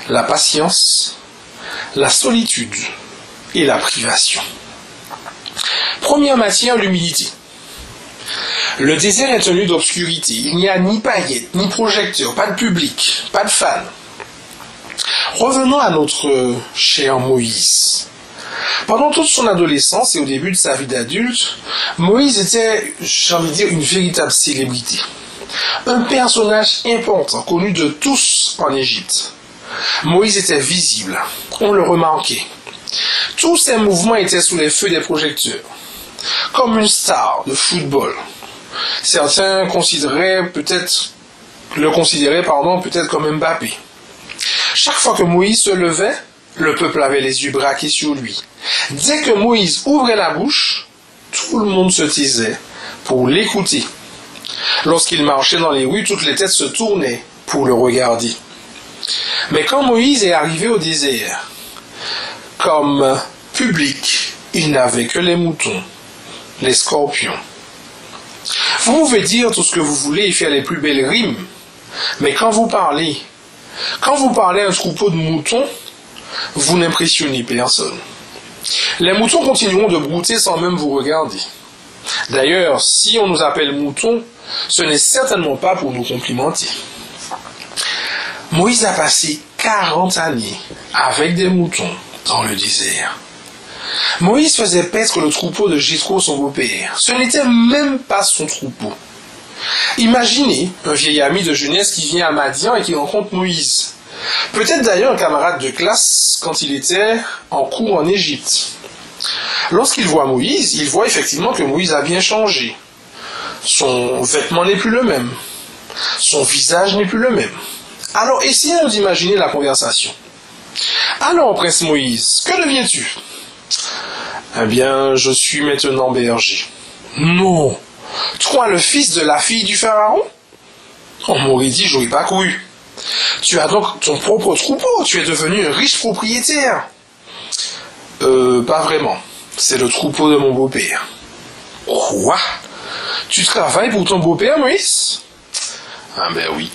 la patience, la solitude et la privation. Première matière, l'humilité. Le désert est tenu d'obscurité. Il n'y a ni paillettes, ni projecteurs, pas de public, pas de fans. Revenons à notre cher Moïse. Pendant toute son adolescence et au début de sa vie d'adulte, Moïse était, j'ai envie de dire, une véritable célébrité. Un personnage important, connu de tous en Égypte. Moïse était visible, on le remarquait. Tous ses mouvements étaient sous les feux des projecteurs, comme une star de football. Certains considéraient peut-être, le considéraient pardon, peut-être comme Mbappé. Chaque fois que Moïse se levait, le peuple avait les yeux braqués sur lui. Dès que Moïse ouvrait la bouche, tout le monde se taisait pour l'écouter. Lorsqu'il marchait dans les rues, toutes les têtes se tournaient pour le regarder. Mais quand Moïse est arrivé au désert, comme public, il n'avait que les moutons, les scorpions. Vous pouvez dire tout ce que vous voulez et faire les plus belles rimes, mais quand vous parlez, quand vous parlez à un troupeau de moutons, vous n'impressionnez personne. Les moutons continueront de brouter sans même vous regarder. D'ailleurs, si on nous appelle moutons, ce n'est certainement pas pour nous complimenter. Moïse a passé 40 années avec des moutons dans le désert. Moïse faisait paître le troupeau de Jétro, son beau-père. Ce n'était même pas son troupeau. Imaginez un vieil ami de jeunesse qui vient à Madian et qui rencontre Moïse. Peut-être d'ailleurs un camarade de classe quand il était en cours en Égypte. Lorsqu'il voit Moïse, il voit effectivement que Moïse a bien changé. Son vêtement n'est plus le même. Son visage n'est plus le même. Alors essayons d'imaginer la conversation. Alors, prince Moïse, que deviens-tu Eh bien, je suis maintenant berger. Non Toi, le fils de la fille du pharaon? On m'aurait dit, j'aurais pas cru. Tu as donc ton propre troupeau, tu es devenu un riche propriétaire. Euh, pas vraiment. C'est le troupeau de mon beau-père. Quoi? Tu travailles pour ton beau-père, Moïse Ah ben oui.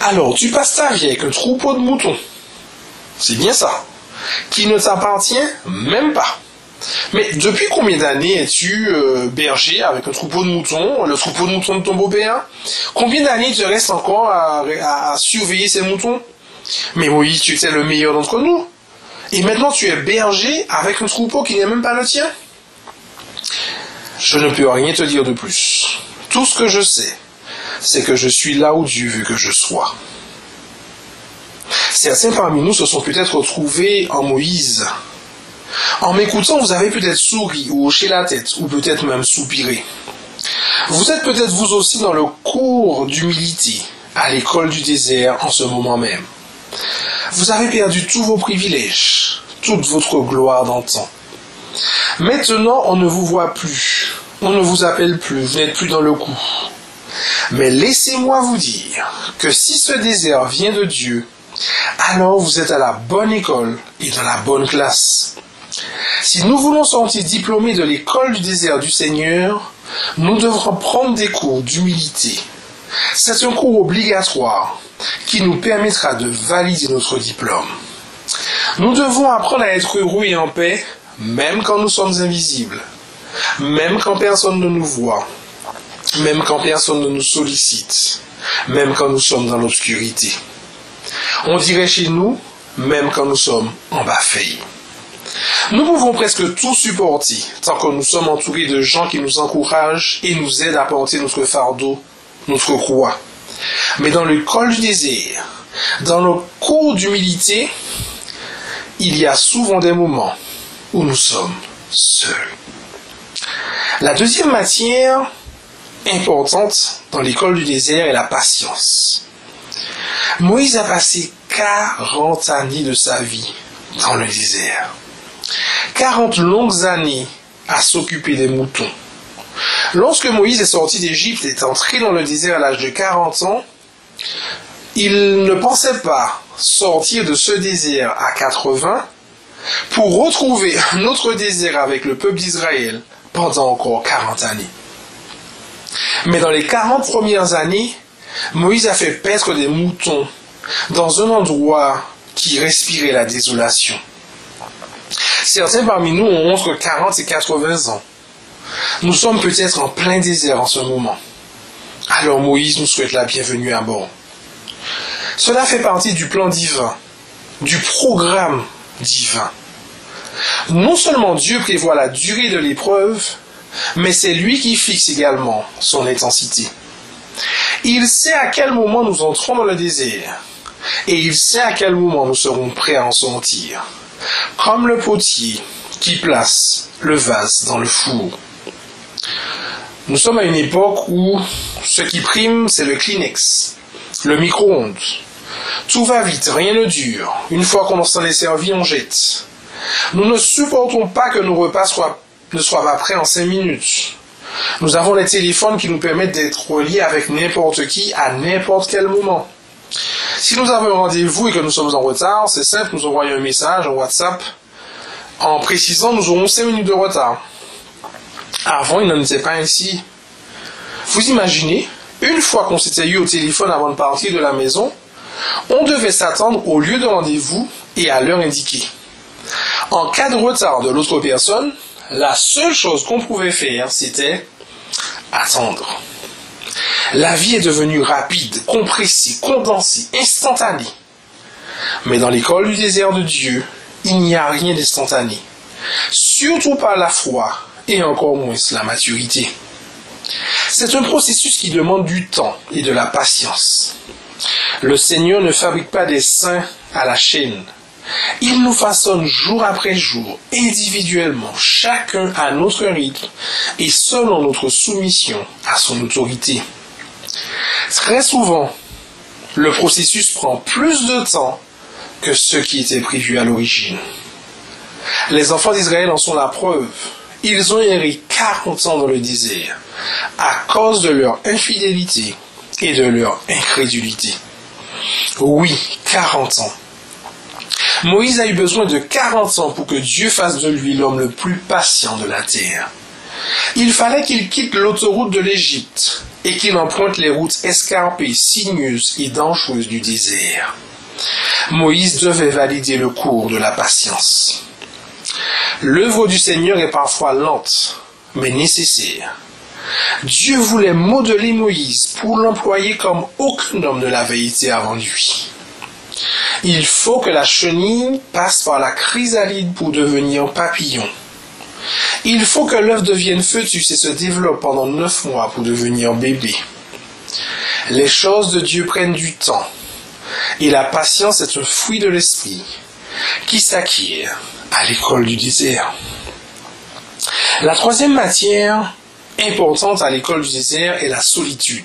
Alors, tu passes ta vie avec un troupeau de moutons. C'est bien ça. Qui ne t'appartient même pas. Mais depuis combien d'années es-tu euh, berger avec un troupeau de moutons, le troupeau de moutons de ton beau-père? Combien d'années te reste encore à, à surveiller ces moutons? Mais oui, tu étais le meilleur d'entre nous. Et maintenant tu es berger avec un troupeau qui n'est même pas le tien Je ne peux rien te dire de plus. Tout ce que je sais, c'est que je suis là où Dieu veut que je sois. Certains parmi nous se sont peut-être retrouvés en Moïse. En m'écoutant, vous avez peut-être souri ou hoché la tête, ou peut-être même soupiré. Vous êtes peut-être vous aussi dans le cours d'humilité à l'école du désert en ce moment même. Vous avez perdu tous vos privilèges, toute votre gloire d'antan. Maintenant, on ne vous voit plus, on ne vous appelle plus, vous n'êtes plus dans le coup. Mais laissez-moi vous dire que si ce désert vient de Dieu, alors vous êtes à la bonne école et dans la bonne classe. Si nous voulons sortir diplômés de l'école du désert du Seigneur, nous devrons prendre des cours d'humilité. C'est un cours obligatoire qui nous permettra de valider notre diplôme. Nous devons apprendre à être heureux et en paix, même quand nous sommes invisibles, même quand personne ne nous voit, même quand personne ne nous sollicite, même quand nous sommes dans l'obscurité. On dirait chez nous, même quand nous sommes en bas faillis. Nous pouvons presque tout supporter tant que nous sommes entourés de gens qui nous encouragent et nous aident à porter notre fardeau, notre croix. Mais dans le col du désert, dans le cours d'humilité, il y a souvent des moments où nous sommes seuls. La deuxième matière importante dans l'école du désert est la patience. Moïse a passé 40 années de sa vie dans le désert. 40 longues années à s'occuper des moutons. Lorsque Moïse est sorti d'Égypte et est entré dans le désert à l'âge de 40 ans, il ne pensait pas sortir de ce désert à 80 pour retrouver un autre désert avec le peuple d'Israël pendant encore 40 années. Mais dans les 40 premières années, Moïse a fait paître des moutons dans un endroit qui respirait la désolation. Certains parmi nous ont entre 40 et 80 ans. Nous sommes peut-être en plein désert en ce moment. Alors Moïse nous souhaite la bienvenue à bord. Cela fait partie du plan divin, du programme divin. Non seulement Dieu prévoit la durée de l'épreuve, mais c'est lui qui fixe également son intensité. Il sait à quel moment nous entrons dans le désert, et il sait à quel moment nous serons prêts à en sortir, comme le potier qui place le vase dans le four. Nous sommes à une époque où ce qui prime, c'est le Kleenex, le micro-ondes. Tout va vite, rien ne dure. Une fois qu'on s'en est servi, on jette. Nous ne supportons pas que nos repas ne soient pas prêts en cinq minutes. Nous avons les téléphones qui nous permettent d'être reliés avec n'importe qui à n'importe quel moment. Si nous avons un rendez-vous et que nous sommes en retard, c'est simple, nous envoyons un message en WhatsApp en précisant nous aurons 5 minutes de retard. Avant, il n'en était pas ainsi. Vous imaginez, une fois qu'on s'était eu au téléphone avant de partir de la maison, on devait s'attendre au lieu de rendez-vous et à l'heure indiquée. En cas de retard de l'autre personne, la seule chose qu'on pouvait faire, c'était attendre. La vie est devenue rapide, compressée, condensée, instantanée. Mais dans l'école du désert de Dieu, il n'y a rien d'instantané. Surtout pas la foi et encore moins la maturité. C'est un processus qui demande du temps et de la patience. Le Seigneur ne fabrique pas des saints à la chaîne. Il nous façonne jour après jour, individuellement, chacun à notre rythme et selon notre soumission à son autorité. Très souvent, le processus prend plus de temps que ce qui était prévu à l'origine. Les enfants d'Israël en sont la preuve. Ils ont erré 40 ans dans le désert à cause de leur infidélité et de leur incrédulité. Oui, 40 ans. Moïse a eu besoin de 40 ans pour que Dieu fasse de lui l'homme le plus patient de la terre. Il fallait qu'il quitte l'autoroute de l'Égypte et qu'il emprunte les routes escarpées, sinueuses et dangereuses du désert. Moïse devait valider le cours de la patience. L'œuvre du Seigneur est parfois lente, mais nécessaire. Dieu voulait modeler Moïse pour l'employer comme aucun homme ne l'avait été avant lui. Il faut que la chenille passe par la chrysalide pour devenir papillon. Il faut que l'œuf devienne fœtus et se développe pendant neuf mois pour devenir bébé. Les choses de Dieu prennent du temps. Et la patience est un fruit de l'esprit qui s'acquiert à l'école du désert. La troisième matière importante à l'école du désert est la solitude.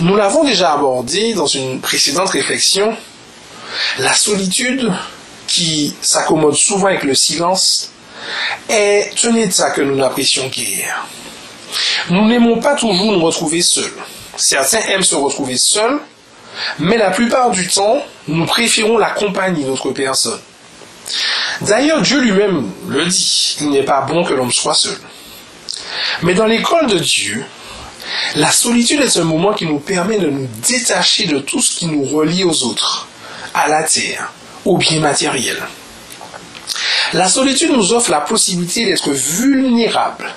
Nous l'avons déjà abordé dans une précédente réflexion. La solitude, qui s'accommode souvent avec le silence, est un état que nous n'apprécions guère. Nous n'aimons pas toujours nous retrouver seuls. Certains aiment se retrouver seuls, mais la plupart du temps, nous préférons la compagnie d'autres personnes. D'ailleurs, Dieu lui-même le dit, il n'est pas bon que l'homme soit seul. Mais dans l'école de Dieu, la solitude est un moment qui nous permet de nous détacher de tout ce qui nous relie aux autres, à la terre, aux biens matériels. La solitude nous offre la possibilité d'être vulnérables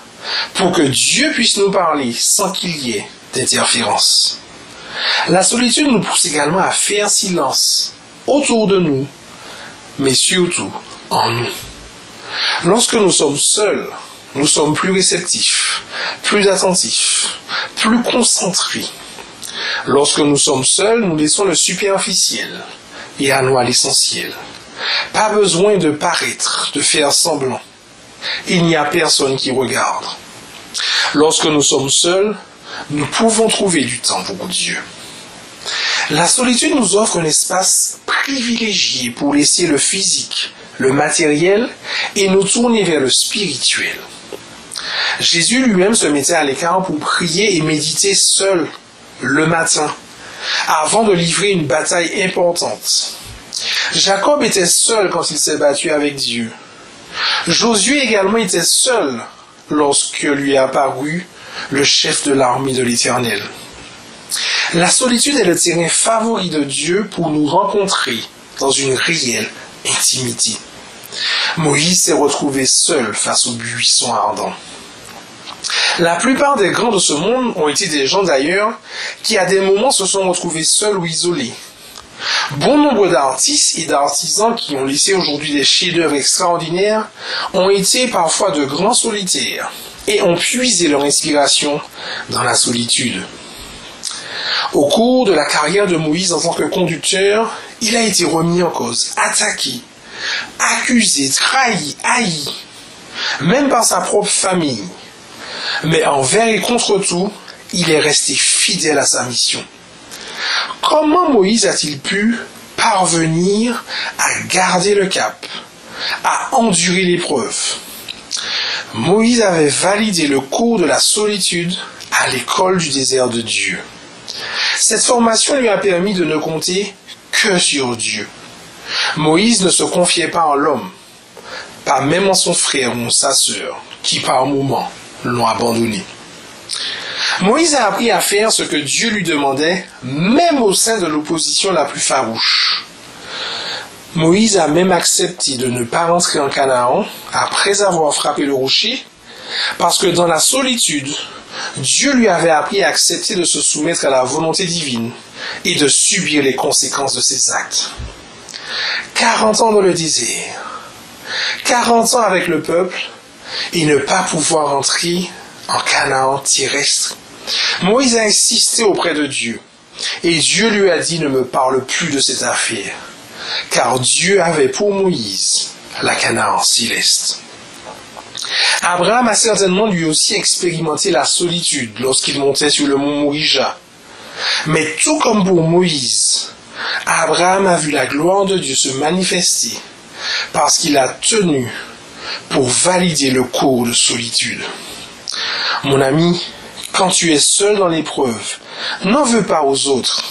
pour que Dieu puisse nous parler sans qu'il y ait d'interférence. La solitude nous pousse également à faire silence autour de nous, mais surtout en nous. Lorsque nous sommes seuls, nous sommes plus réceptifs, plus attentifs, plus concentrés. Lorsque nous sommes seuls, nous laissons le superficiel et allons à l'essentiel. Pas besoin de paraître, de faire semblant. Il n'y a personne qui regarde. Lorsque nous sommes seuls, nous pouvons trouver du temps pour Dieu. La solitude nous offre un espace privilégié pour laisser le physique, le matériel et nous tourner vers le spirituel. Jésus lui-même se mettait à l'écart pour prier et méditer seul le matin, avant de livrer une bataille importante. Jacob était seul quand il s'est battu avec Dieu. Josué également était seul lorsque lui est apparu le chef de l'armée de l'Éternel. La solitude est le terrain favori de Dieu pour nous rencontrer dans une réelle intimité. Moïse s'est retrouvé seul face au buisson ardent. La plupart des grands de ce monde ont été des gens d'ailleurs qui à des moments se sont retrouvés seuls ou isolés. Bon nombre d'artistes et d'artisans qui ont laissé aujourd'hui des chefs-d'œuvre extraordinaires ont été parfois de grands solitaires et ont puisé leur inspiration dans la solitude. Au cours de la carrière de Moïse en tant que conducteur, il a été remis en cause, attaqué, accusé, trahi, haï, même par sa propre famille. Mais envers et contre tout, il est resté fidèle à sa mission. Comment Moïse a-t-il pu parvenir à garder le cap, à endurer l'épreuve? Moïse avait validé le cours de la solitude à l'école du désert de Dieu. Cette formation lui a permis de ne compter que sur Dieu. Moïse ne se confiait pas en l'homme, pas même en son frère ou sa sœur, qui par moments l'ont abandonné. Moïse a appris à faire ce que Dieu lui demandait, même au sein de l'opposition la plus farouche. Moïse a même accepté de ne pas rentrer en Canaan après avoir frappé le rocher, parce que dans la solitude, Dieu lui avait appris à accepter de se soumettre à la volonté divine et de subir les conséquences de ses actes. 40 ans dans le désert, 40 ans avec le peuple, et ne pas pouvoir entrer en Canaan terrestre. Moïse a insisté auprès de Dieu, et Dieu lui a dit ne me parle plus de cette affaire, car Dieu avait pour Moïse la Canaan céleste. Abraham a certainement lui aussi expérimenté la solitude lorsqu'il montait sur le mont Morija. Mais tout comme pour Moïse, Abraham a vu la gloire de Dieu se manifester parce qu'il a tenu pour valider le cours de solitude. Mon ami, quand tu es seul dans l'épreuve, n'en veux pas aux autres.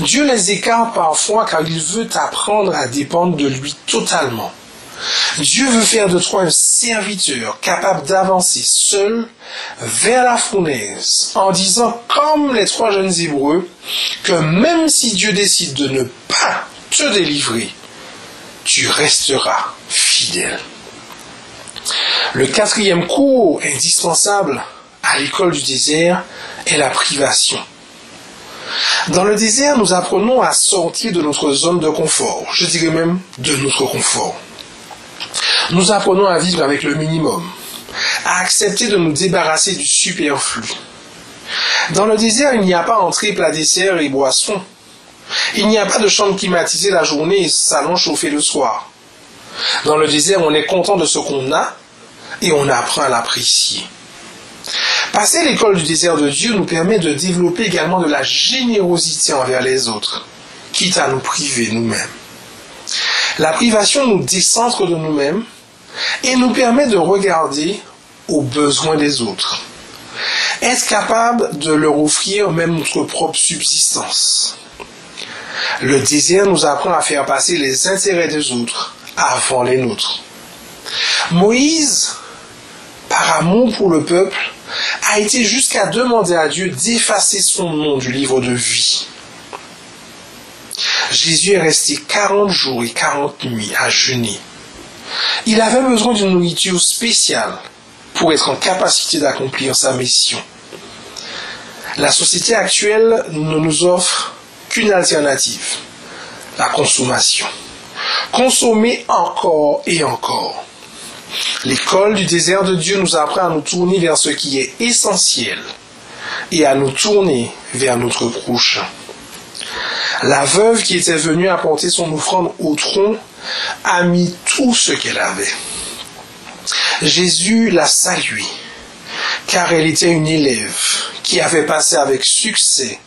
Dieu les écarte parfois car il veut t'apprendre à dépendre de lui totalement. Dieu veut faire de toi un serviteur capable d'avancer seul vers la fournaise en disant comme les trois jeunes Hébreux que même si Dieu décide de ne pas te délivrer, tu resteras fidèle. Le quatrième cours indispensable à l'école du désert est la privation. Dans le désert, nous apprenons à sortir de notre zone de confort, je dirais même de notre confort. Nous apprenons à vivre avec le minimum, à accepter de nous débarrasser du superflu. Dans le désert, il n'y a pas entrée, plat, dessert et boisson. Il n'y a pas de chambre climatisée la journée et salon chauffé le soir. Dans le désert, on est content de ce qu'on a et on apprend à l'apprécier. Passer l'école du désert de Dieu nous permet de développer également de la générosité envers les autres, quitte à nous priver nous-mêmes. La privation nous décentre de nous-mêmes et nous permet de regarder aux besoins des autres. Être capable de leur offrir même notre propre subsistance. Le désert nous apprend à faire passer les intérêts des autres avant les nôtres. Moïse, par amour pour le peuple, a été jusqu'à demander à Dieu d'effacer son nom du livre de vie. Jésus est resté 40 jours et 40 nuits à jeûner. Il avait besoin d'une nourriture spéciale pour être en capacité d'accomplir sa mission. La société actuelle ne nous offre qu'une alternative, la consommation. Consommer encore et encore. L'école du désert de Dieu nous apprend à nous tourner vers ce qui est essentiel et à nous tourner vers notre prochain. La veuve qui était venue apporter son offrande au tronc a mis tout ce qu'elle avait. Jésus l'a saluée, car elle était une élève qui avait passé avec succès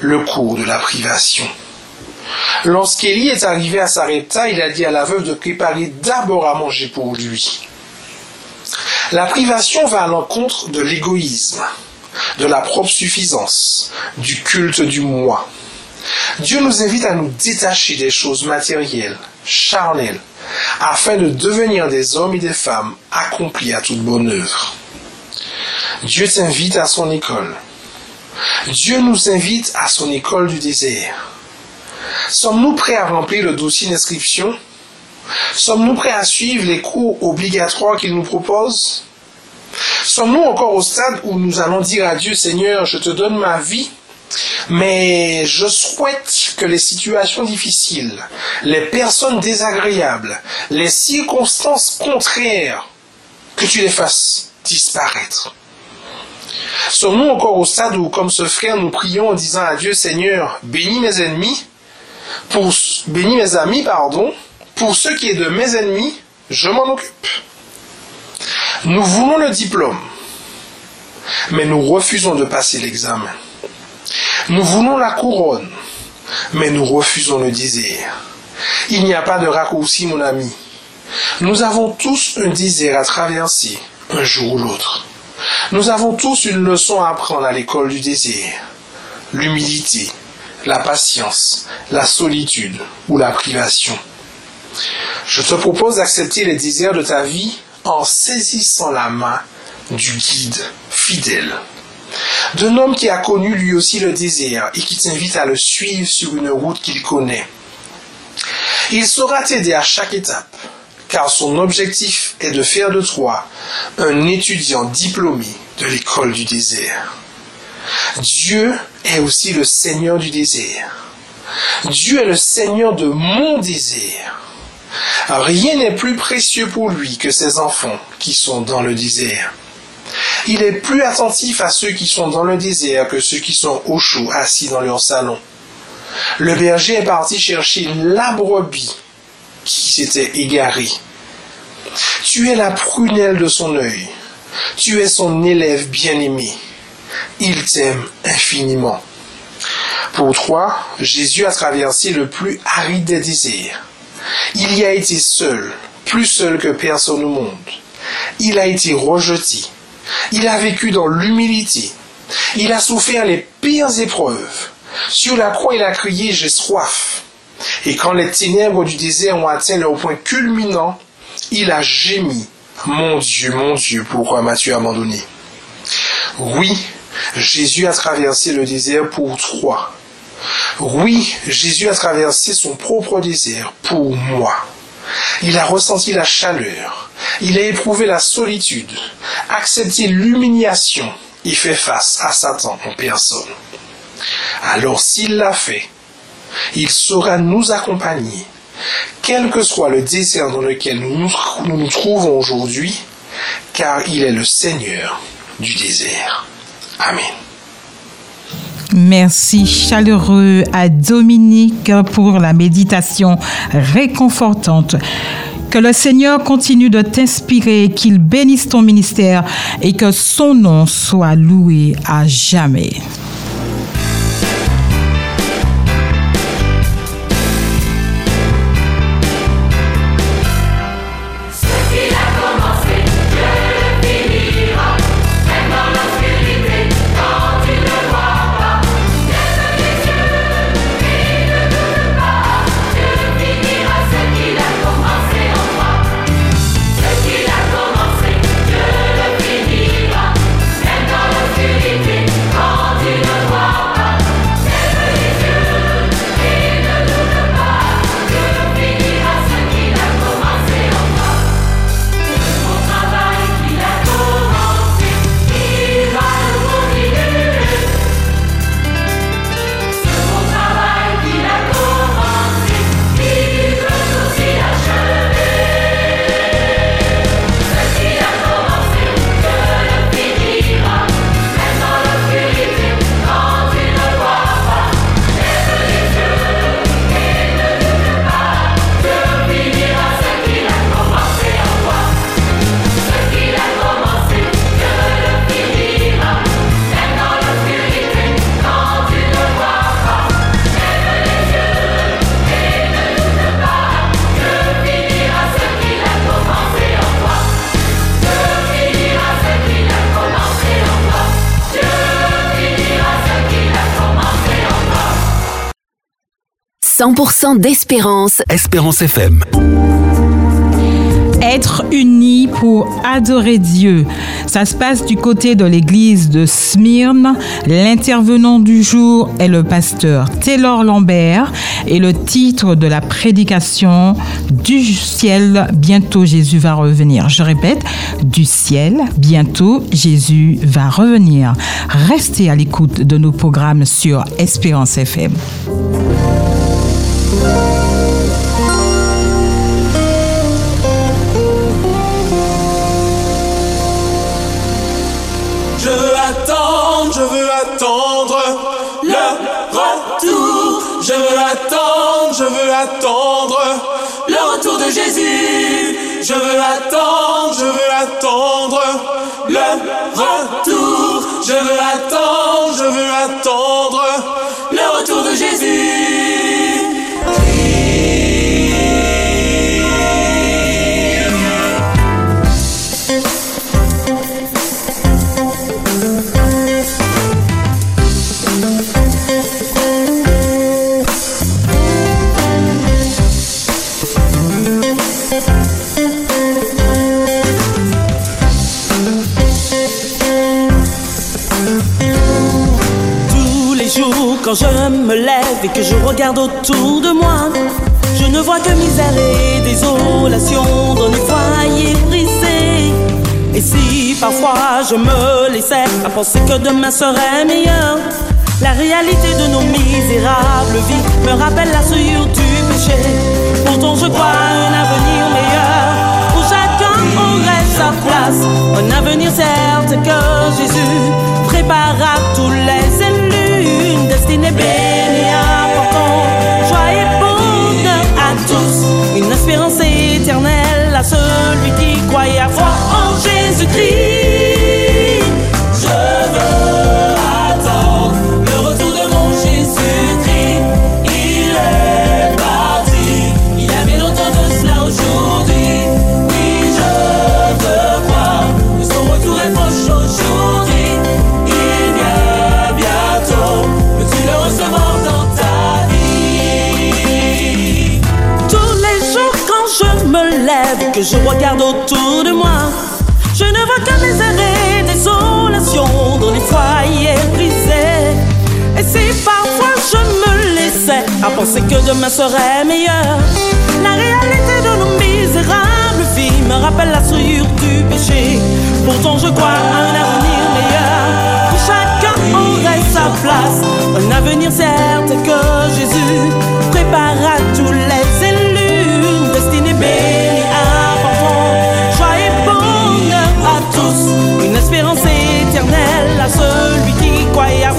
le cours de la privation. Lorsqu'Élie est arrivé à Sarepta, il a dit à la veuve de préparer d'abord à manger pour lui. La privation va à l'encontre de l'égoïsme, de la propre suffisance, du culte du moi. Dieu nous invite à nous détacher des choses matérielles, charnelles, afin de devenir des hommes et des femmes accomplis à toute bonne œuvre. Dieu t'invite à son école. Dieu nous invite à son école du désert. Sommes-nous prêts à remplir le dossier d'inscription? Sommes-nous prêts à suivre les cours obligatoires qu'il nous propose? Sommes-nous encore au stade où nous allons dire à Dieu, Seigneur, je te donne ma vie, mais je souhaite que les situations difficiles, les personnes désagréables, les circonstances contraires, que tu les fasses disparaître? Sommes-nous encore au stade où, comme ce frère, nous prions en disant à Dieu, Seigneur, bénis mes ennemis, pour, bénis mes amis, pardon, pour ce qui est de mes ennemis, je m'en occupe. Nous voulons le diplôme, mais nous refusons de passer l'examen. Nous voulons la couronne, mais nous refusons le désert. Il n'y a pas de raccourci, mon ami. Nous avons tous un désert à traverser, un jour ou l'autre. Nous avons tous une leçon à apprendre à l'école du désert. L'humilité, la patience, la solitude ou la privation. Je te propose d'accepter les désirs de ta vie en saisissant la main du guide fidèle. D'un homme qui a connu lui aussi le désert et qui t'invite à le suivre sur une route qu'il connaît. Il saura t'aider à chaque étape, car son objectif est de faire de toi un étudiant diplômé de l'école du désert. Dieu est aussi le Seigneur du désert. Dieu est le Seigneur de mon désert. Rien n'est plus précieux pour lui que ses enfants qui sont dans le désert. Il est plus attentif à ceux qui sont dans le désert que ceux qui sont au chaud assis dans leur salon. Le berger est parti chercher la brebis qui s'était égarée. Tu es la prunelle de son œil. Tu es son élève bien-aimé. Il t'aime infiniment. Pour toi, Jésus a traversé le plus aride des désirs. Il y a été seul, plus seul que personne au monde. Il a été rejeté. Il a vécu dans l'humilité. Il a souffert les pires épreuves. Sur la croix, il a crié J'ai soif. Et quand les ténèbres du désert ont atteint leur point culminant, il a gémi Mon Dieu, mon Dieu, pourquoi m'as-tu abandonné? Oui, Jésus a traversé le désert pour toi. Oui, Jésus a traversé son propre désert pour moi. Il a ressenti la chaleur, il a éprouvé la solitude, accepté l'humiliation et fait face à Satan en personne. Alors s'il l'a fait, il saura nous accompagner, quel que soit le désert dans lequel nous nous, nous, nous trouvons aujourd'hui, car il est le Seigneur du désert. Amen. Merci chaleureux à Dominique pour la méditation réconfortante. Que le Seigneur continue de t'inspirer, qu'il bénisse ton ministère et que son nom soit loué à jamais. 100% d'espérance. Espérance FM. Être unis pour adorer Dieu. Ça se passe du côté de l'église de Smyrne. L'intervenant du jour est le pasteur Taylor Lambert et le titre de la prédication Du ciel, bientôt Jésus va revenir. Je répète, du ciel, bientôt Jésus va revenir. Restez à l'écoute de nos programmes sur Espérance FM. Jésus. Je veux attendre, je veux attendre quand je me lève et que je regarde autour de moi, je ne vois que misère et désolation dans les foyers brisés. Et si parfois je me laissais à penser que demain serait meilleur, la réalité de nos misérables vies me rappelle la souillure du péché. Pourtant je crois un avenir meilleur où chacun aurait sa place. Un avenir certes que Jésus les destinée bénie, importante, joie et bonheur à tous. Une espérance éternelle à celui qui croit et foi en Jésus-Christ. Je regarde autour de moi, je ne vois que misère et désolation dans les foyers brisés. Et si parfois je me laissais à penser que demain serait meilleur, la réalité de nos misérables vies me rappelle la souillure du péché. Pourtant je crois à un avenir meilleur, que chacun aurait sa place. Un avenir certes que Jésus prépare à tous les Une espérance éternelle à celui qui croit et a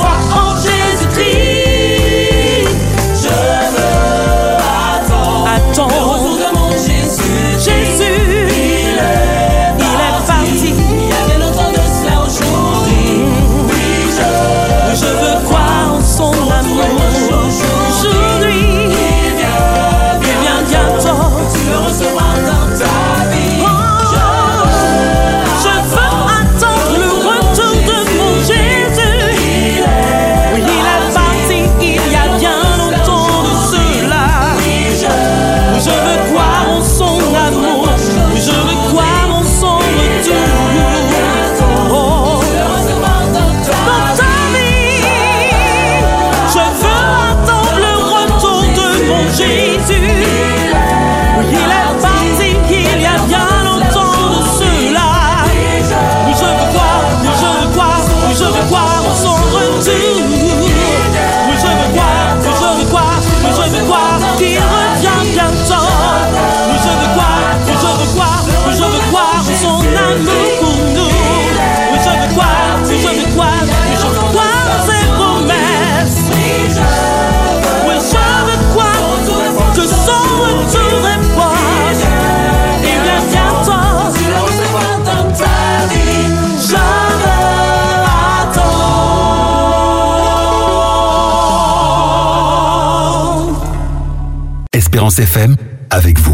FM avec vous.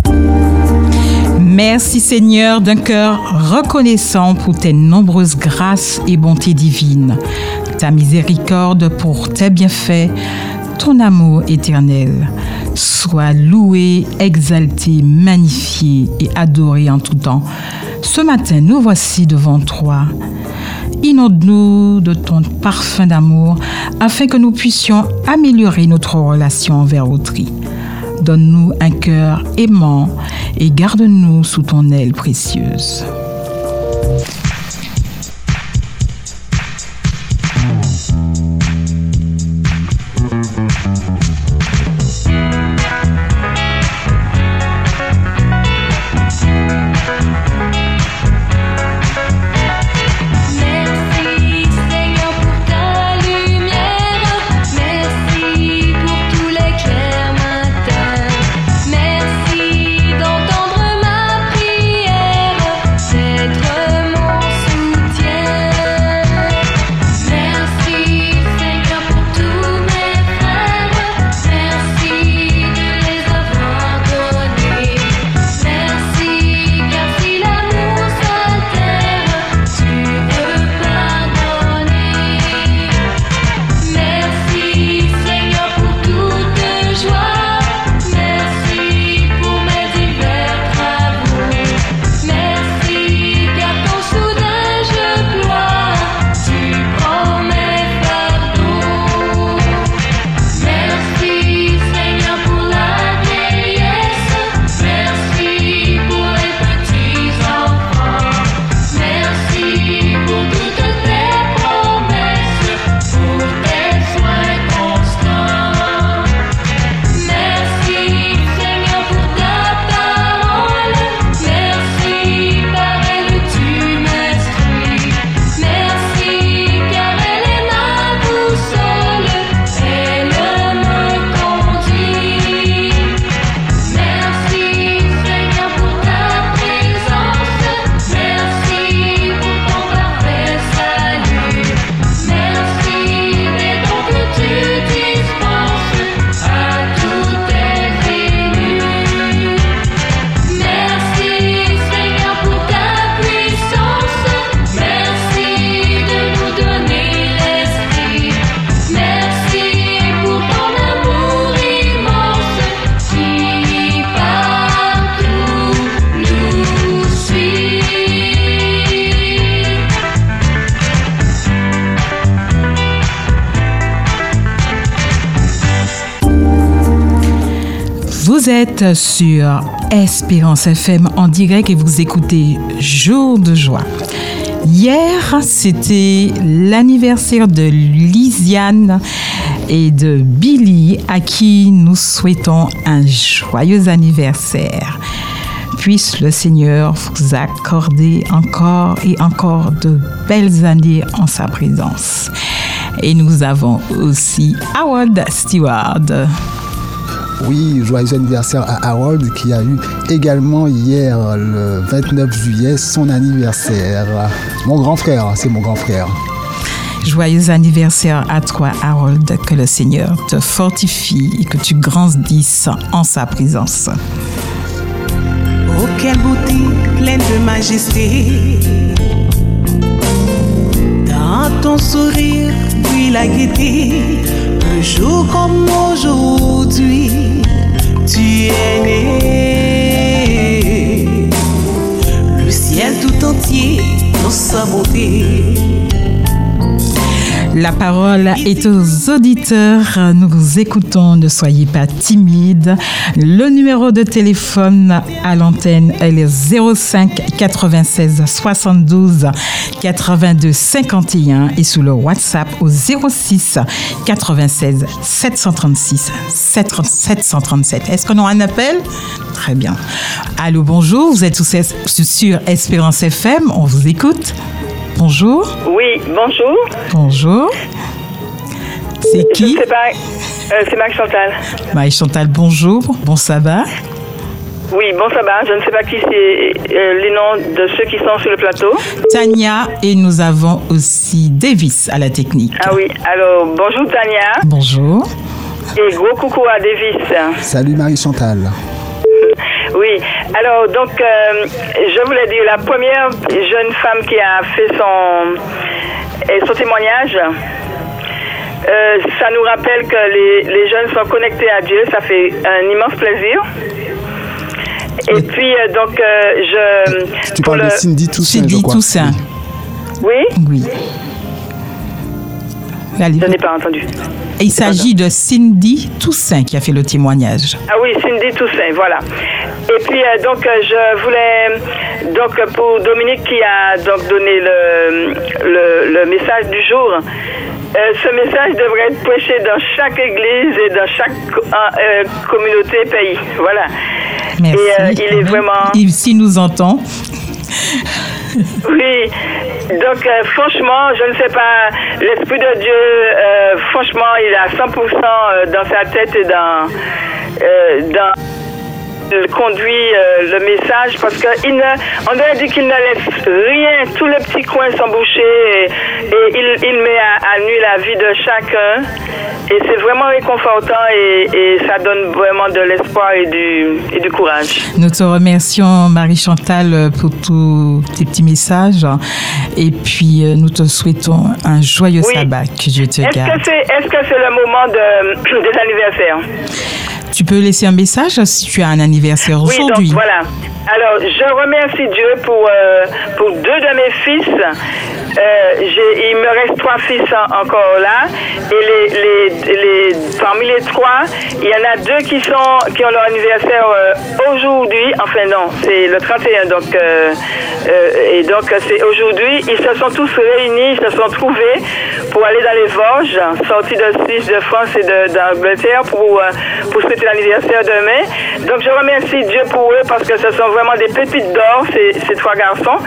Merci Seigneur d'un cœur reconnaissant pour tes nombreuses grâces et bontés divines, ta miséricorde pour tes bienfaits, ton amour éternel. soit loué, exalté, magnifié et adoré en tout temps. Ce matin, nous voici devant toi. Inonde-nous de ton parfum d'amour afin que nous puissions améliorer notre relation envers autrui. Donne-nous un cœur aimant et garde-nous sous ton aile précieuse. Êtes sur Espérance FM en direct et vous écoutez Jour de joie. Hier, c'était l'anniversaire de Lisiane et de Billy à qui nous souhaitons un joyeux anniversaire. Puisse le Seigneur vous accorder encore et encore de belles années en sa présence. Et nous avons aussi Howard Stewart. Oui, joyeux anniversaire à Harold qui a eu également hier, le 29 juillet, son anniversaire. Mon grand frère, c'est mon grand frère. Joyeux anniversaire à toi, Harold. Que le Seigneur te fortifie et que tu grandisses en sa présence. Oh, quelle beauté pleine de majesté. Dans ton sourire, puis la gaieté. Un jour comme aujourd'hui, tu es né. Le ciel tout entier dans sa beauté. La parole est aux auditeurs. Nous vous écoutons. Ne soyez pas timides. Le numéro de téléphone à l'antenne est le 05 96 72 82 51 et sous le WhatsApp au 06 96 736 737. Est-ce qu'on a un appel? Très bien. Allô, bonjour. Vous êtes sur Espérance FM. On vous écoute. Bonjour. Oui, bonjour. Bonjour. C'est qui? Je sais pas. euh, c'est Max Chantal. Maï Chantal, bonjour. Bon sabbat. Oui, bon sabbat. Je ne sais pas qui c'est euh, les noms de ceux qui sont sur le plateau. Tania et nous avons aussi Davis à la technique. Ah oui, alors bonjour Tania Bonjour. et gros coucou à Davis. Salut Marie-Chantal. <laughs> Oui, alors donc euh, je voulais dire la première jeune femme qui a fait son, son témoignage, Euh, ça nous rappelle que les, les jeunes sont connectés à Dieu. Ça fait un immense plaisir. Et puis, euh, donc, euh, je. Tu pour parles de Cindy Toussaint, Cindy. Toussaint. Oui Oui. Je n'ai pas entendu. Et il s'agit de Cindy Toussaint qui a fait le témoignage. Ah oui, Cindy Toussaint, voilà. Et puis euh, donc euh, je voulais donc pour Dominique qui a donc donné le, le, le message du jour. euh, ce message devrait être prêché dans chaque église et dans chaque euh, communauté pays. Voilà. Merci. Et il est vraiment Il- S'il nous entend. Oui, donc euh, franchement, je ne sais pas, l'Esprit de Dieu, euh, franchement, il est à 100% euh, dans sa tête et dans... dans conduit euh, le message parce qu'il ne, on aurait dit qu'il ne laisse rien, tous les petits coins sont bouchés et, et il, il met à, à nu la vie de chacun et c'est vraiment réconfortant et, et ça donne vraiment de l'espoir et du, et du courage. Nous te remercions, Marie-Chantal, pour tous tes petits messages. Et puis, euh, nous te souhaitons un joyeux Oui. sabbat. Que Dieu te Est-ce garde. que c'est est -ce que c'est le moment de, des anniversaires? Tu peux laisser un message si tu as un anniversaire Oui, donc aujourd'hui. voilà. Alors, je remercie Dieu pour, euh, pour deux de mes fils. Euh, j'ai- il me reste trois fils en- encore là. Et les, les, les, parmi les trois, il y en a deux qui, sont, qui ont leur anniversaire euh, aujourd'hui. Enfin, non, c'est le 31. Donc, et donc, c'est aujourd'hui. Ils se sont tous réunis, ils se sont trouvés pour aller dans les Vosges, sortis de Suisse, de France et d'Angleterre pour, euh, pour souhaiter l'anniversaire demain. Donc, je remercie Dieu pour eux parce que ce sont vraiment des pépites d'or, ces, ces trois garçons.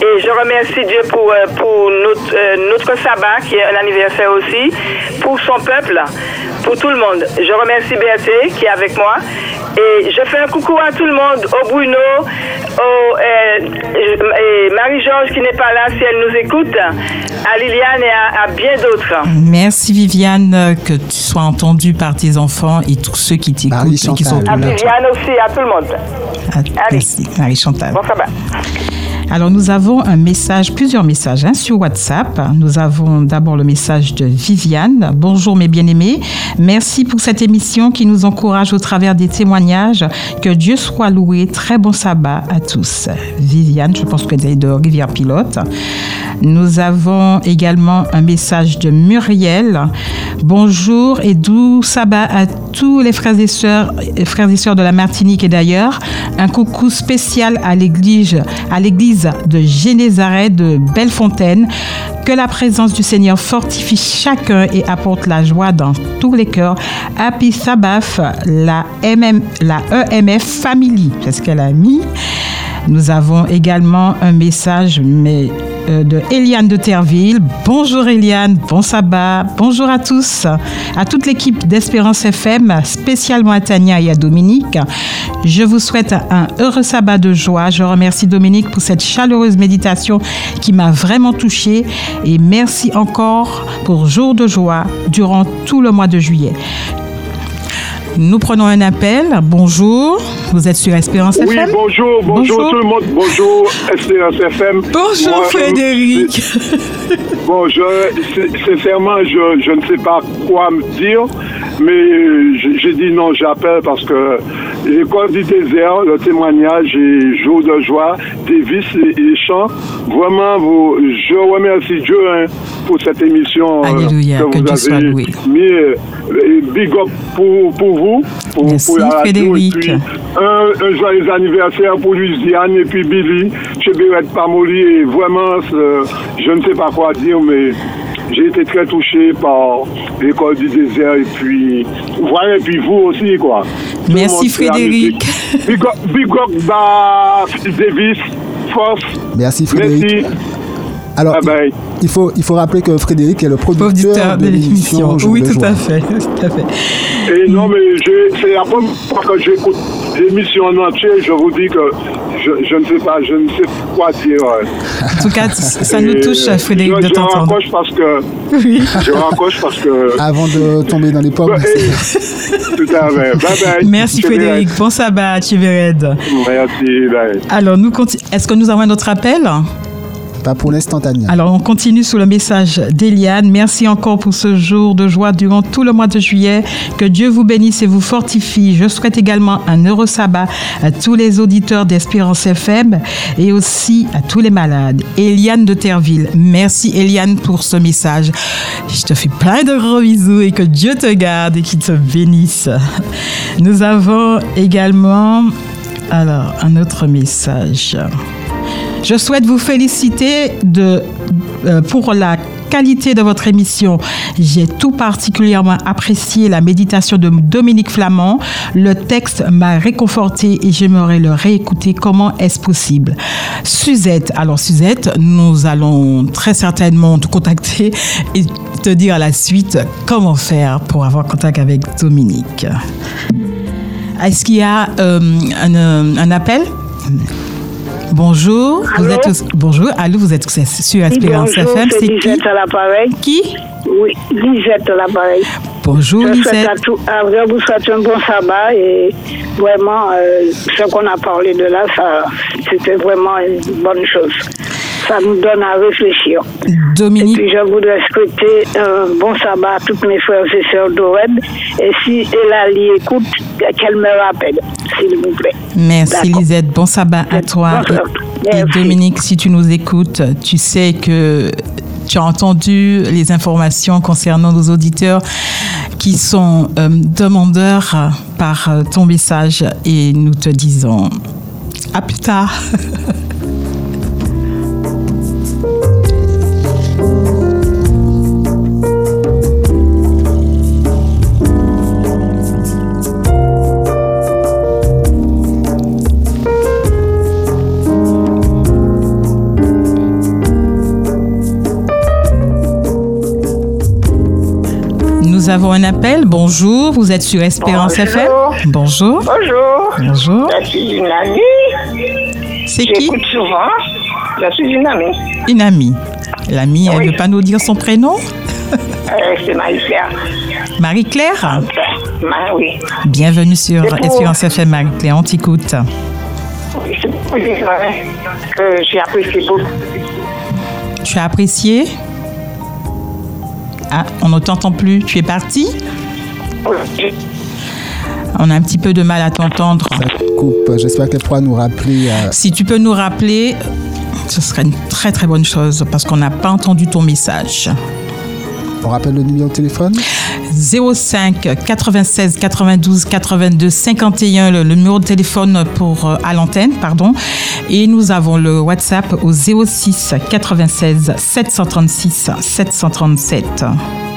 Et je remercie Dieu pour, euh, pour notre, euh, notre sabbat, qui est un anniversaire aussi, pour son peuple, pour tout le monde. Je remercie Berthé, qui est avec moi. Et je fais un coucou à tout le monde, au Bruno, au, euh, Marie-Georges qui n'est pas là si elle nous écoute, à Liliane et à, à bien d'autres. Merci, Viviane, euh, que tu sois entendue par tes enfants et tous ceux qui t'écoutent et qui sont À autour de toi. Viviane aussi, à tout le monde. Merci, Marie-Chantal. Bon. Alors, nous avons un message, plusieurs messages hein, sur WhatsApp. Nous avons d'abord le message de Viviane. Bonjour, mes bien-aimés. Merci pour cette émission qui nous encourage au travers des témoignages. Que Dieu soit loué. Très bon sabbat à tous. Viviane, je pense que elle est de Rivière Pilote. Nous avons également un message de Muriel. Bonjour et doux sabbat à tous les frères et sœurs, frères et sœurs de la Martinique et d'ailleurs. Un coucou spécial à l'église, à l'église de Génézaret de Bellefontaine. Que la présence du Seigneur fortifie chacun et apporte la joie dans tous les cœurs. Happy Sabbath, la, MM, la EMF Family, c'est ce qu'elle a mis. Nous avons également un message mais, euh, de Eliane de Terville. Bonjour Eliane, bon sabbat, bonjour à tous, à toute l'équipe d'Espérance FM, spécialement à Tania et à Dominique. Je vous souhaite un heureux sabbat de joie. Je remercie Dominique pour cette chaleureuse méditation qui m'a vraiment touchée et merci encore pour jour de joie durant tout le mois de juillet. Nous prenons un appel. Bonjour, vous êtes sur Espérance Oui, FM bonjour, bonjour, tout le monde, bonjour Espérance FM. Bonjour Moi, Frédéric. Bon, je, sin- sincèrement, je, je ne sais pas quoi me dire, mais j'ai dit non, j'appelle parce que l'école du désert, le témoignage et jour de joie, Davis et, et chants, vraiment, vous, je remercie Dieu hein, pour cette émission euh, Alléluia, que que vous Dieu soit avez loué. mis. euh, big up pour, pour vous, pour, Merci, pour la radio, et Frédéric. puis un, un joyeux anniversaire pour Louisiane et puis Billy chez Bérette Pamoli. Et vraiment, je ne sais pas quoi dire, mais j'ai été très touché par l'école du désert et puis, voilà, et puis vous aussi, quoi. Merci, Frédéric. Big up, big up Davis, force. Merci Frédéric. Merci. Alors, il- il, faut, il faut rappeler que Frédéric est le producteur de l'émission Jour Oui, de tout à fait, <laughs> tout à fait. Et non, mais c'est la première fois que j'écoute l'émission en entier. Je vous dis que je, je ne sais pas, je ne sais quoi dire. En tout cas, ça nous touche, Frédéric, je, de je t'entendre. raccroche parce que. Je raccroche parce que. <laughs> Avant de tomber dans les pommes. <laughs> Tout à fait. Bye bye. Merci Frédéric, bon sabbat, Chivered. Merci, bye. Alors, nous continu- Est-ce que nous avons un autre appel? Pour l'instant, Tania. Alors, on continue sous le message d'Eliane. Merci encore pour ce jour de joie durant tout le mois de juillet. Que Dieu vous bénisse et vous fortifie. Je souhaite également un heureux sabbat à tous les auditeurs d'Espérance FM et aussi à tous les malades. Eliane de Terville. Merci, Eliane, pour ce message. Je te fais plein de gros bisous et que Dieu te garde et qu'il te bénisse. Nous avons également, alors, un autre message. Je souhaite vous féliciter euh, pour la qualité de votre émission. J'ai tout particulièrement apprécié la méditation de Dominique Flamand. Le texte m'a réconforté et j'aimerais le réécouter. Comment est-ce possible? Suzette, alors Suzette, nous allons très certainement te contacter et te dire à la suite comment faire pour avoir contact avec Dominique. Est-ce qu'il y a euh, un, un appel? Bonjour, vous êtes bonjour, allô, vous êtes sur Espérance bonjour, FM, c'est qui Lisette à l'appareil. Qui? Oui, Lisette à l'appareil. Bonjour je souhaite Lisette. à tout, à vrai, vous souhaite un bon sabbat et vraiment, euh, ce qu'on a parlé de là, ça, c'était vraiment une bonne chose. Ça nous donne à réfléchir. Dominique. Et puis je voudrais souhaiter un bon sabbat à toutes mes frères et sœurs d'Oreb. Et si Elali écoute, qu'elle me rappelle, s'il vous plaît. Merci. Lisette, bon sabbat à toi. Et, et Dominique, si tu nous écoutes, tu sais que tu as entendu les informations concernant nos auditeurs qui sont euh, demandeurs par ton message et nous te disons à plus tard. <laughs> Nous avons un appel. Bonjour, vous êtes sur Espérance Bonjour. FM. Bonjour. Bonjour. Bonjour. Je suis une amie. C'est qui? J'écoute souvent. Je suis une amie. Une amie. L'amie, elle ne veut pas nous dire son prénom? Euh, c'est Marie-Claire. Marie-Claire? Ma- oui. Bienvenue sur Espérance FM, Marie-Claire. On t'écoute. Oui, C'est pour dire que j'ai apprécié beaucoup. Tu as apprécié? Ah, on ne t'entend plus. Tu es parti. On a un petit peu de mal à t'entendre. Coupe. J'espère qu'elle pourra nous rappeler. euh, Si tu peux nous rappeler, ce serait une très très bonne chose parce qu'on n'a pas entendu ton message. On rappelle le numéro de téléphone 05 96 92 82 51, le, numéro de téléphone pour, euh, à l'antenne, pardon. Et nous avons le WhatsApp au 06 96 736 737.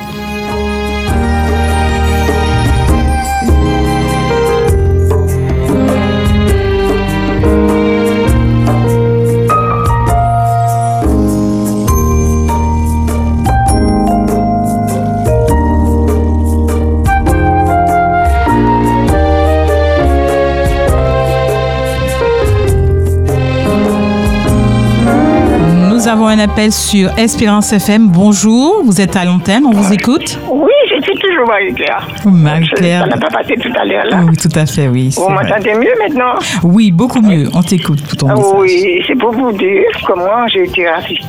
Un appel sur Espérance FM. Bonjour, vous êtes à l'antenne, on vous écoute Oui, je suis toujours Marie-Claire. Oh, Marie-Claire. Ça n'a pas passé tout à l'heure, là. Oui, tout à fait, oui. Vous m'entendez mieux maintenant? Oui, beaucoup mieux. On t'écoute pour ton Ah message. Oui, c'est pour vous dire comment j'ai été ravie.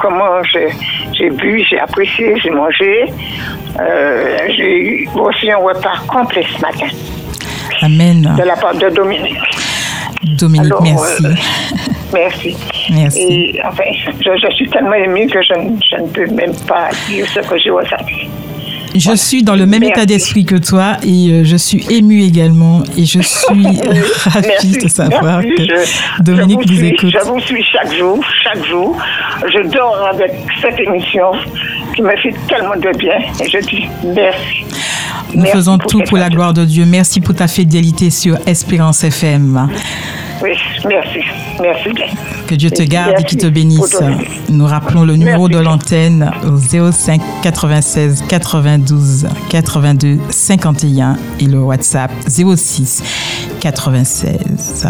Comment j'ai- j'ai bu, j'ai apprécié, j'ai mangé. Euh, j'ai eu aussi un repas complet ce matin Amen. de la part de Dominique. Dominique, Alors, merci. euh, merci. Merci. Et enfin, je, je suis tellement émue que je, ne- je ne peux même pas dire ce que j'ai ressenti. Je suis dans le même Merci. état d'esprit que toi et euh, je suis émue également et je suis <laughs> ravie Merci, de savoir merci. que Je- Dominique je vous nous suis, écoute. Je vous suis chaque jour, chaque jour. Je dors avec cette émission qui me fait tellement de bien et je dis merci. Nous faisons pour tout pour la gloire de Dieu. Merci pour ta fidélité sur Espérance FM. Oui, merci. Merci bien. Que Dieu te garde et qu'il te merci bénisse. Nous rappelons le numéro de l'antenne au 05 96 92 82 51 et le WhatsApp 06 96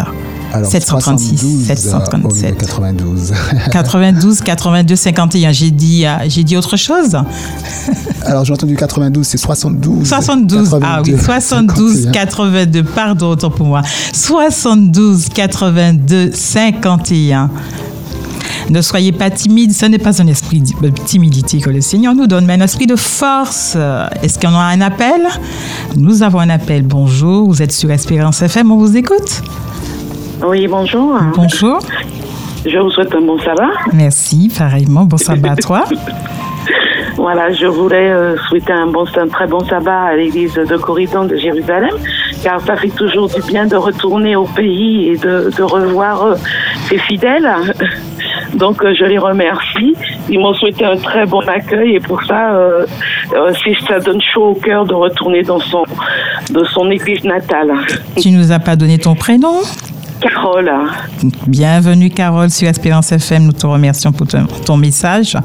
Alors, 736 72, euh, au lieu de 737 92. 92 82 51. J'ai dit, euh, j'ai dit autre chose <laughs> Alors, j'ai entendu 92, c'est 72. 72, ah oui, 82, 72 51. 82, pardon, autant pour moi. 72 82 51. Ne soyez pas timide, ce n'est pas un esprit de timidité que le Seigneur nous donne, mais un esprit de force. Est-ce qu'on a un appel? Nous avons un appel. Bonjour, vous êtes sur Espérance FM, on vous écoute? Oui, bonjour. Bonjour. Je vous souhaite un bon sabbat. Merci, pareillement. Bon sabbat à toi. <laughs> Voilà, je voulais euh, souhaiter un, bon, un très bon sabbat à l'église de Corridon de Jérusalem, car ça fait toujours du bien de retourner au pays et de, de revoir euh, ses fidèles. <laughs> Donc euh, je les remercie. Ils m'ont souhaité un très bon accueil et pour ça, ça donne chaud au cœur de retourner dans son, de son église natale. Tu nous as pas donné ton prénom? Carole. Bienvenue Carole sur Espérance FM. Nous te remercions pour ton, ton message.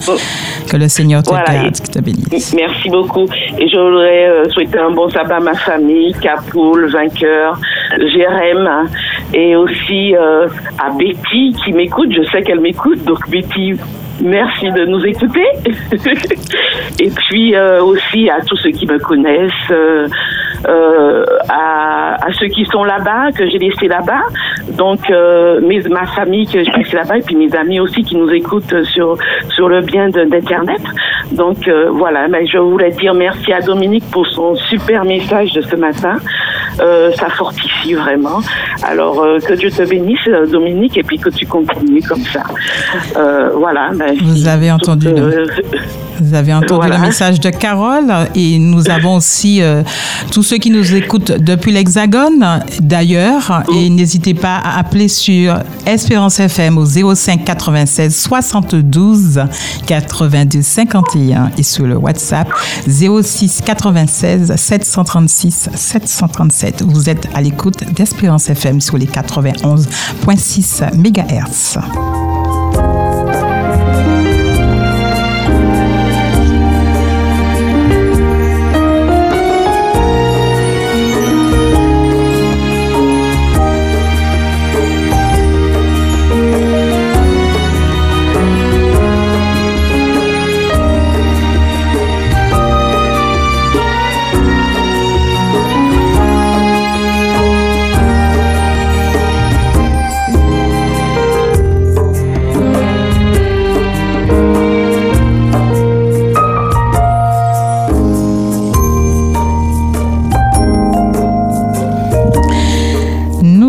Que le Seigneur te Voilà, garde, te bénisse. Merci beaucoup. Et je voudrais euh, souhaiter un bon sabbat à ma famille, Capoul, Vainqueur, Jérém, et aussi euh, à Betty qui m'écoute. Je sais qu'elle m'écoute, donc Betty, merci de nous écouter. <laughs> et puis euh, aussi à tous ceux qui me connaissent, euh, euh, à, à ceux qui sont là-bas, que j'ai laissé là-bas. Donc euh, mes, ma famille que j'ai laissé là-bas, et puis mes amis aussi qui nous écoutent sur, sur le bien d'Internet. Donc euh, voilà, mais je voulais dire merci à Dominique pour son super message de ce matin. Euh, ça fortifie vraiment. Alors euh, que Dieu te bénisse, Dominique, et puis que tu continues comme ça. Euh, voilà. ben, Vous avez entendu le- Vous avez entendu Voilà. le message de Carole et nous avons aussi tous ceux qui nous écoutent depuis l'Hexagone d'ailleurs et n'hésitez pas à appeler sur Espérance FM au 05 96 72 82 51 et sur le WhatsApp 06 96 736 737. Vous êtes à l'écoute d'Espérance FM sur les 91.6 MHz.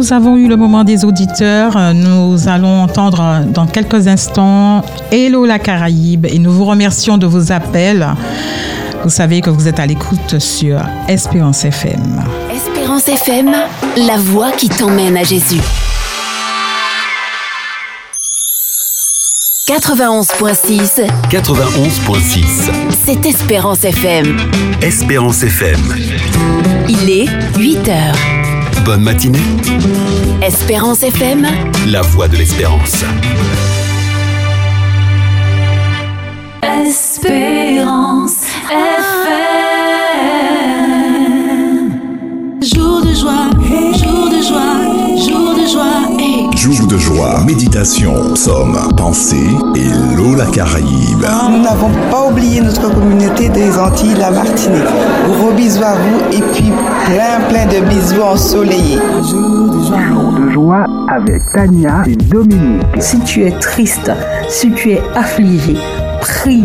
Nous avons eu le moment des auditeurs. Nous allons entendre dans quelques instants Hello la Caraïbe et nous vous remercions de vos appels. Vous savez que vous êtes à l'écoute sur Espérance FM. Espérance FM, la voix qui t'emmène à Jésus. 91.6, 91.6. c'est Espérance FM. Espérance FM. Il est 8 heures. Bonne matinée. Espérance FM, La voix de l'espérance. Espérance FM. Jour de joie, jour de joie, joie. Jour de joie, méditation, psaume, pensée et l'eau la Caraïbe. Nous n'avons pas oublié notre communauté des Antilles, la Martinique. Gros bisous à vous et puis plein plein de bisous ensoleillés. Jour de joie avec Tania et Dominique. Si tu es triste, si tu es affligé, prie.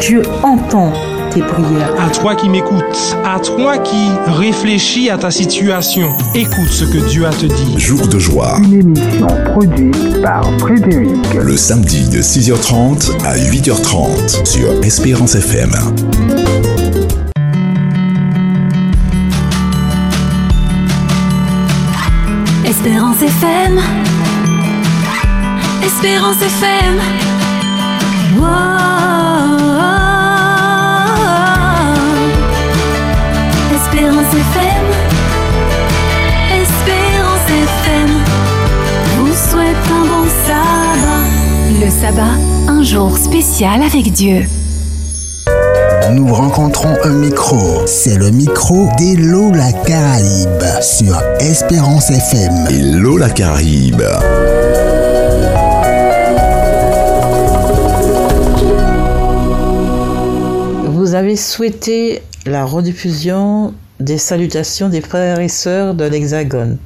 Dieu entend tes prières. À toi qui m'écoutes, à toi qui réfléchis à ta situation, écoute ce que Dieu a te dit. Jour de joie, Une émission produite par Frédéric. le samedi de 6h30 à 8h30 sur Espérance FM. Espérance FM. Espérance FM. Wow. Sabbat. Un jour spécial avec Dieu. Nous rencontrons un micro. C'est le micro d'Hello la Caraïbe sur Espérance FM. Et l'eau la Caraïbe. Vous avez souhaité la rediffusion des salutations des frères et sœurs de l'Hexagone.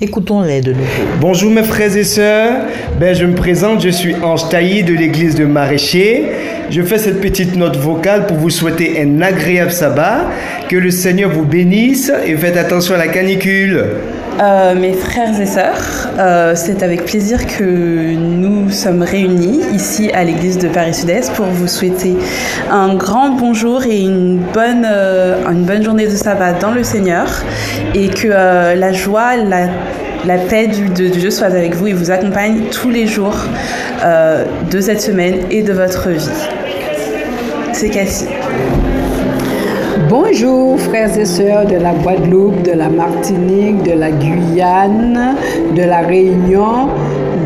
Écoutons-les de nouveau. Bonjour mes frères et sœurs, ben, je me présente, je suis Ange Tailly de l'église de Maraîcher. Je fais cette petite note vocale pour vous souhaiter un agréable sabbat, que le Seigneur vous bénisse et faites attention à la canicule. Euh, mes frères et sœurs, euh, c'est avec plaisir que nous sommes réunis ici à l'église de Paris Sud-Est pour vous souhaiter un grand bonjour et une bonne, euh, journée de sabbat dans le Seigneur et que la joie, la, la paix de Dieu soit avec vous et vous accompagne tous les jours de cette semaine et de votre vie. C'est Cassie. Bonjour frères et sœurs de la Guadeloupe, de la Martinique, de la Guyane, de la Réunion.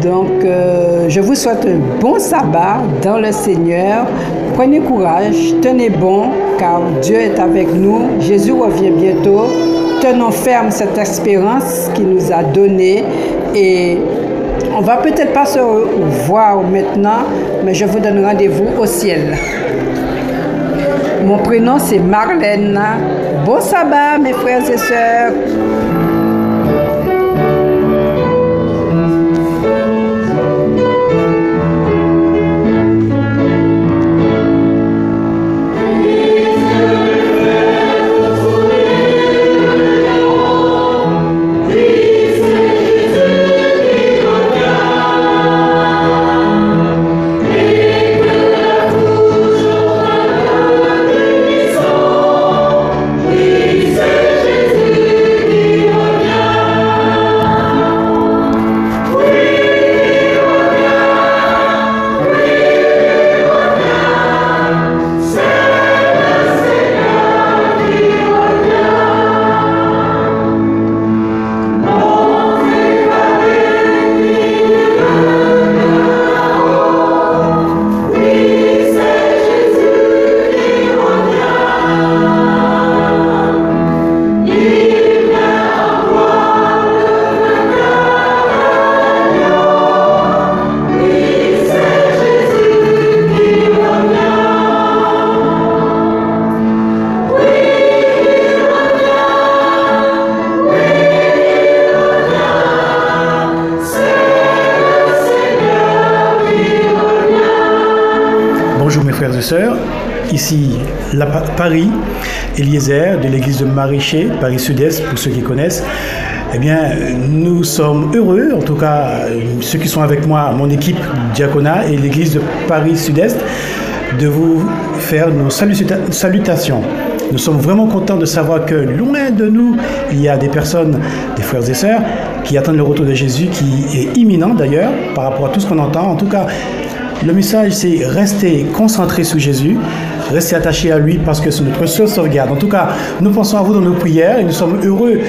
Donc euh, je vous souhaite un bon sabbat dans le Seigneur. Prenez courage, tenez bon car Dieu est avec nous. Jésus revient bientôt. Tenons ferme cette espérance qu'il nous a donnée et on va peut-être pas se voir maintenant, mais je vous donne rendez-vous au ciel. Mon prénom c'est Marlène. Bon sabbat mes frères et sœurs. Paris, Eliezer de l'église de Maraîcher, Paris Sud-Est pour ceux qui connaissent. Eh bien, nous sommes heureux, en tout cas ceux qui sont avec moi, mon équipe diaconat et l'église de Paris Sud-Est, de vous faire nos saluta- salutations. Nous sommes vraiment contents de savoir que loin de nous, il y a des personnes, des frères et sœurs, qui attendent le retour de Jésus, qui est imminent d'ailleurs par rapport à tout ce qu'on entend. En tout cas, le message, c'est rester concentré sur Jésus, rester attaché à lui parce que c'est notre seule sauvegarde. En tout cas, nous pensons à vous dans nos prières et nous sommes heureux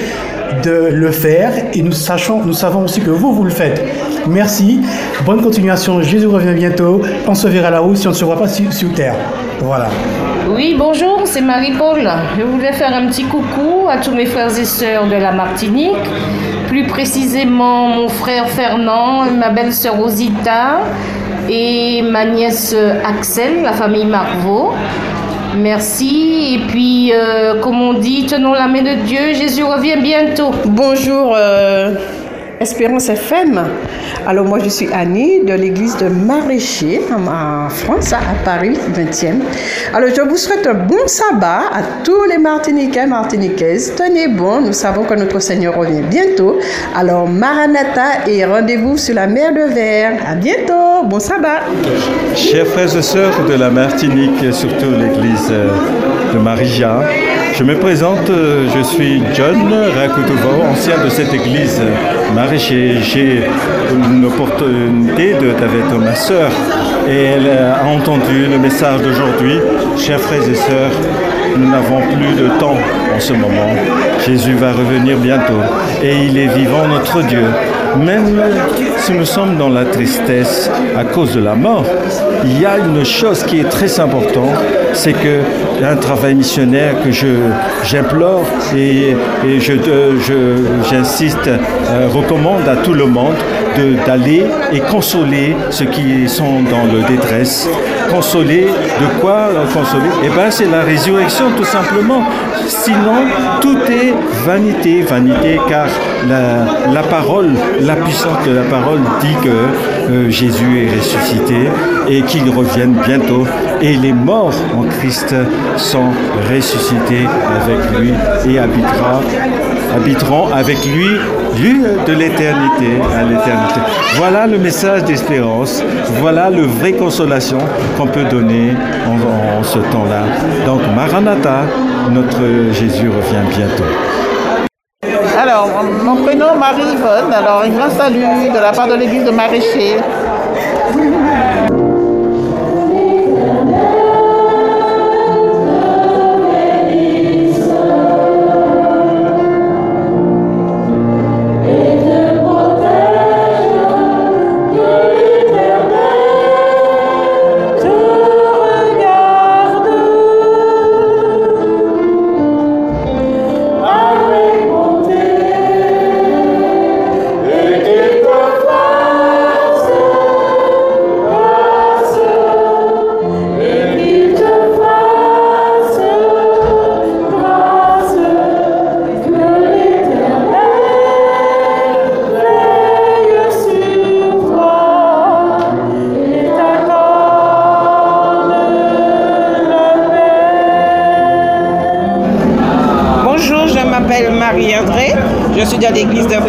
de le faire et nous, sachons, nous savons aussi que vous, vous le faites. Merci, bonne continuation, Jésus revient bientôt, on se verra là-haut si on ne se voit pas sur, sur terre. Voilà. Oui, bonjour, c'est Marie-Paul. Je voulais faire un petit coucou à tous mes frères et sœurs de la Martinique, plus précisément mon frère Fernand, ma belle-sœur Rosita et ma nièce Axel, la famille Marvaux. Merci. Et puis, euh, comme on dit, tenons la main de Dieu. Jésus revient bientôt. Bonjour euh, Espérance FM. Alors moi je suis Annie de l'église de Maraîcher en, France, à Paris 20e. Alors je vous souhaite un bon sabbat à tous les Martiniquais, Martiniquaises. Tenez bon, nous savons que notre Seigneur revient bientôt. Alors Maranatha et rendez-vous sur la mer de Verre. À bientôt, bon sabbat. Chers frères et sœurs de la Martinique, et surtout l'église euh, de Marija, je me présente, euh, je suis John Rakutovo, ancien de cette église euh, maraîcher. J'ai une opportunité d'être ma sœur et elle a entendu le message d'aujourd'hui. Chers frères et sœurs, nous n'avons plus de temps en ce moment. Jésus va revenir bientôt et il est vivant notre Dieu. Même si nous sommes dans la tristesse à cause de la mort, il y a une chose qui est très importante, c'est que un travail missionnaire que je j'implore et, et je je- j'insiste, euh, recommande à tout le monde de- d'aller et consoler ceux qui sont dans le détresse. Consoler, de quoi euh, consoler? Eh bien, c'est la résurrection tout simplement. Sinon, tout est vanité, vanité, car la, parole, la puissance de la parole dit que euh, Jésus est ressuscité et qu'il revienne bientôt. Et les morts en Christ sont ressuscités avec lui et habiteront avec lui lieu de l'éternité à l'éternité. Voilà le message d'espérance, voilà le vraie consolation qu'on peut donner en, ce temps-là. Donc Maranatha, notre Jésus revient bientôt. Alors, mon prénom Marie-Yvonne. Alors, grand salut de la part de l'église de Maraîcher.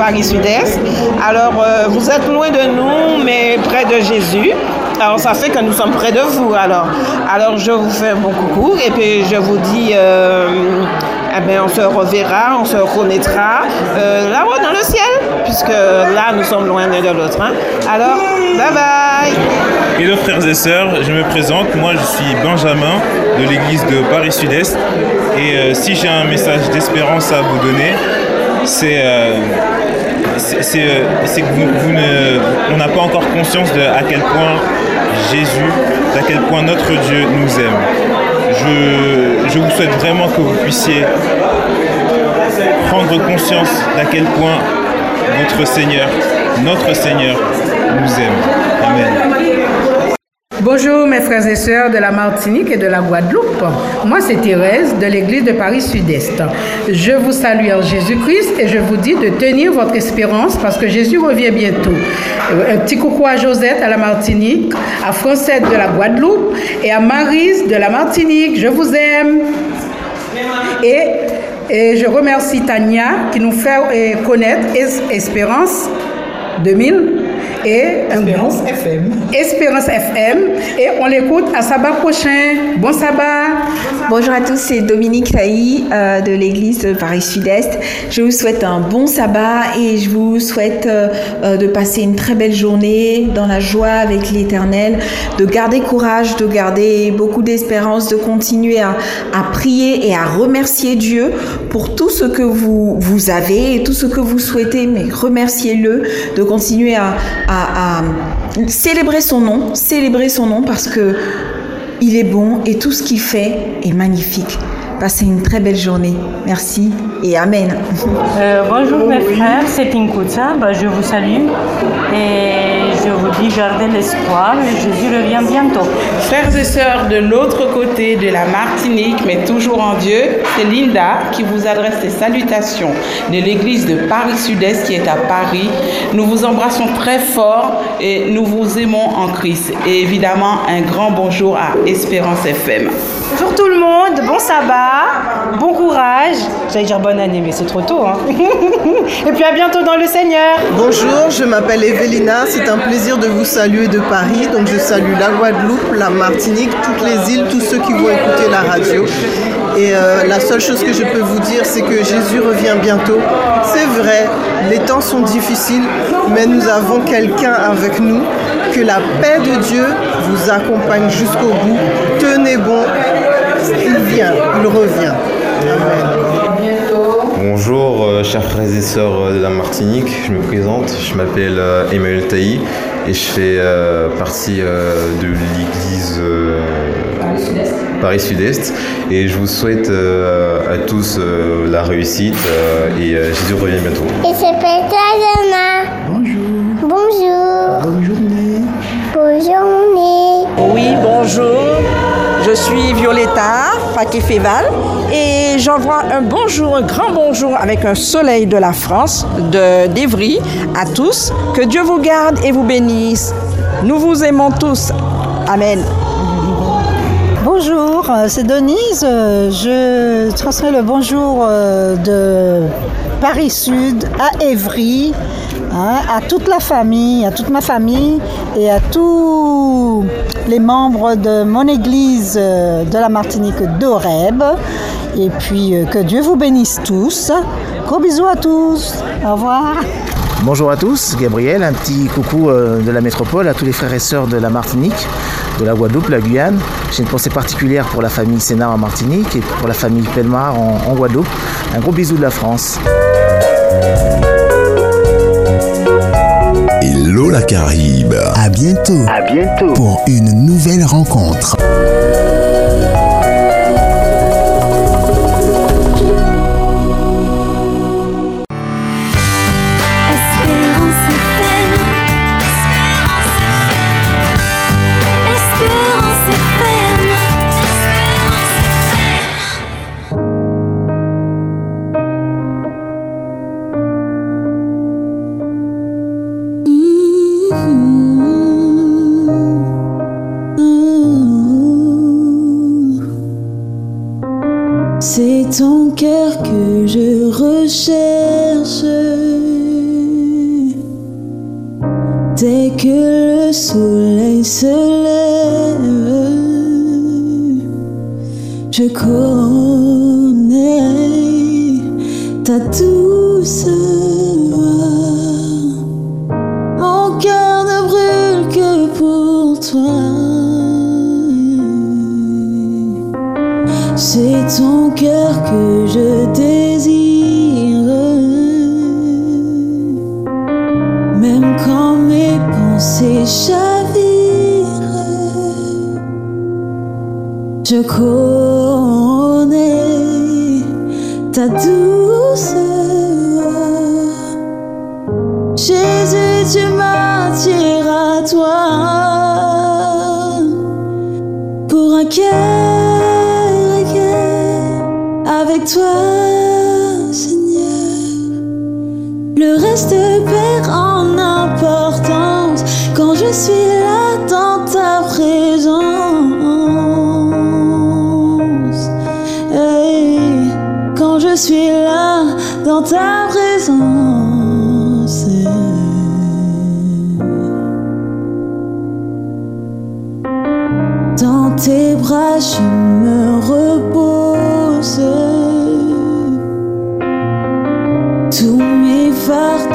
L'église de Paris Sud-Est. Alors, euh, vous êtes loin de nous, mais près de Jésus. Alors, ça fait que nous sommes près de vous. Alors, alors je vous fais un bon coucou et puis je vous dis, euh, eh ben, on se reverra, on se reconnaîtra euh, là-haut dans le ciel, puisque là, nous sommes loin l'un de l'autre. hein. Alors, bye bye. Hello frères et sœurs, je me présente, moi je suis Benjamin de l'église de Paris Sud-Est et si j'ai un message d'espérance à vous donner, c'est euh, c'est que vous ne- on n'a pas encore conscience de à quel point Jésus, à quel point notre Dieu nous aime. Je, je vous souhaite vraiment que vous puissiez prendre conscience d'à quel point votre Seigneur, notre Seigneur, nous aime. Amen. Bonjour mes frères et sœurs de la Martinique et de la Guadeloupe. Moi c'est Thérèse de l'église de Paris Sud-Est. Je vous salue en Jésus-Christ et je vous dis de tenir votre espérance parce que Jésus revient bientôt. Euh, Un petit coucou à Josette à la Martinique, à Francette de la Guadeloupe et à Marise de la Martinique. Je vous aime. Et, et je remercie Tania qui nous fait euh, connaître Es- Espérance 2000 et Espérance FM. Espérance FM et on l'écoute à sabbat prochain. Bon sabbat. Bonjour à tous, c'est Dominique Tailly euh, de l'église de Paris Sud-Est. Je vous souhaite un bon sabbat et je vous souhaite euh, euh, de passer une très belle journée dans la joie avec l'Éternel, de garder courage, de garder beaucoup d'espérance, de continuer à, prier et à remercier Dieu pour tout ce que vous, avez et tout ce que vous souhaitez, mais remerciez-le, de continuer à- à célébrer son nom, célébrer son nom parce que il est bon et tout ce qu'il fait est magnifique. Passez une très belle journée. Merci et Amen. Euh, bonjour mes frères, c'est Inkutsa, Bah, je vous salue et je vous dis gardez l'espoir, Jésus revient bientôt. Frères et sœurs de l'autre côté de la Martinique, mais toujours en Dieu, c'est Linda qui vous adresse ses salutations de l'église de Paris Sud-Est qui est à Paris. Nous vous embrassons très fort et nous vous aimons en Christ. Et évidemment, un grand bonjour à Espérance FM. Bonjour tout le monde, bon sabbat, bon courage. J'allais dire bonne année, mais c'est trop tôt. hein. <laughs> Et puis à bientôt dans le Seigneur. Bonjour, je m'appelle Evelina. C'est un plaisir de vous saluer de Paris. Donc je salue la Guadeloupe, la Martinique, toutes les îles, tous ceux qui vont écouter la radio. Et euh, la seule chose que je peux vous dire, c'est que Jésus revient bientôt. C'est vrai, les temps sont difficiles, mais nous avons quelqu'un avec nous. Que la paix de Dieu vous accompagne jusqu'au bout. Tenez bon, il vient, il revient. Amen. Bonjour, euh, chers frères et sœurs de la Martinique. Je me présente, je m'appelle euh, Emmanuel Tailly et je fais euh, partie euh, de l'église euh, Paris Sud-Est. Et je vous souhaite euh, à tous euh, la réussite euh, et euh, Jésus revient bientôt. Et c'est Tadana. Bonjour. Bonjour. Bonne journée. Bonne journée. Oui, bonjour. Je suis Violetta Paquet-Féval et j'envoie un bonjour, un grand bonjour avec un soleil de la France, de d'Evry, à tous. Que Dieu vous garde et vous bénisse. Nous vous aimons tous. Amen. Bonjour, euh, c'est Denise. Euh, Je transmets le bonjour euh, de Paris Sud à Évry, hein, à toute la famille, à toute ma famille et à tous les membres de mon église euh, de la Martinique d'Oreb. Et puis euh, que Dieu vous bénisse tous. Gros bisous à tous. Au revoir. Bonjour à tous, Gabriel, un petit coucou euh, de la métropole à tous les frères et sœurs de la Martinique, de la Guadeloupe, la Guyane. J'ai une pensée particulière pour la famille Sénat en Martinique et pour la famille Pelmar en, en Guadeloupe. Un gros bisou de la France. Hello la Caraïbe. À bientôt. À bientôt. Pour une nouvelle rencontre.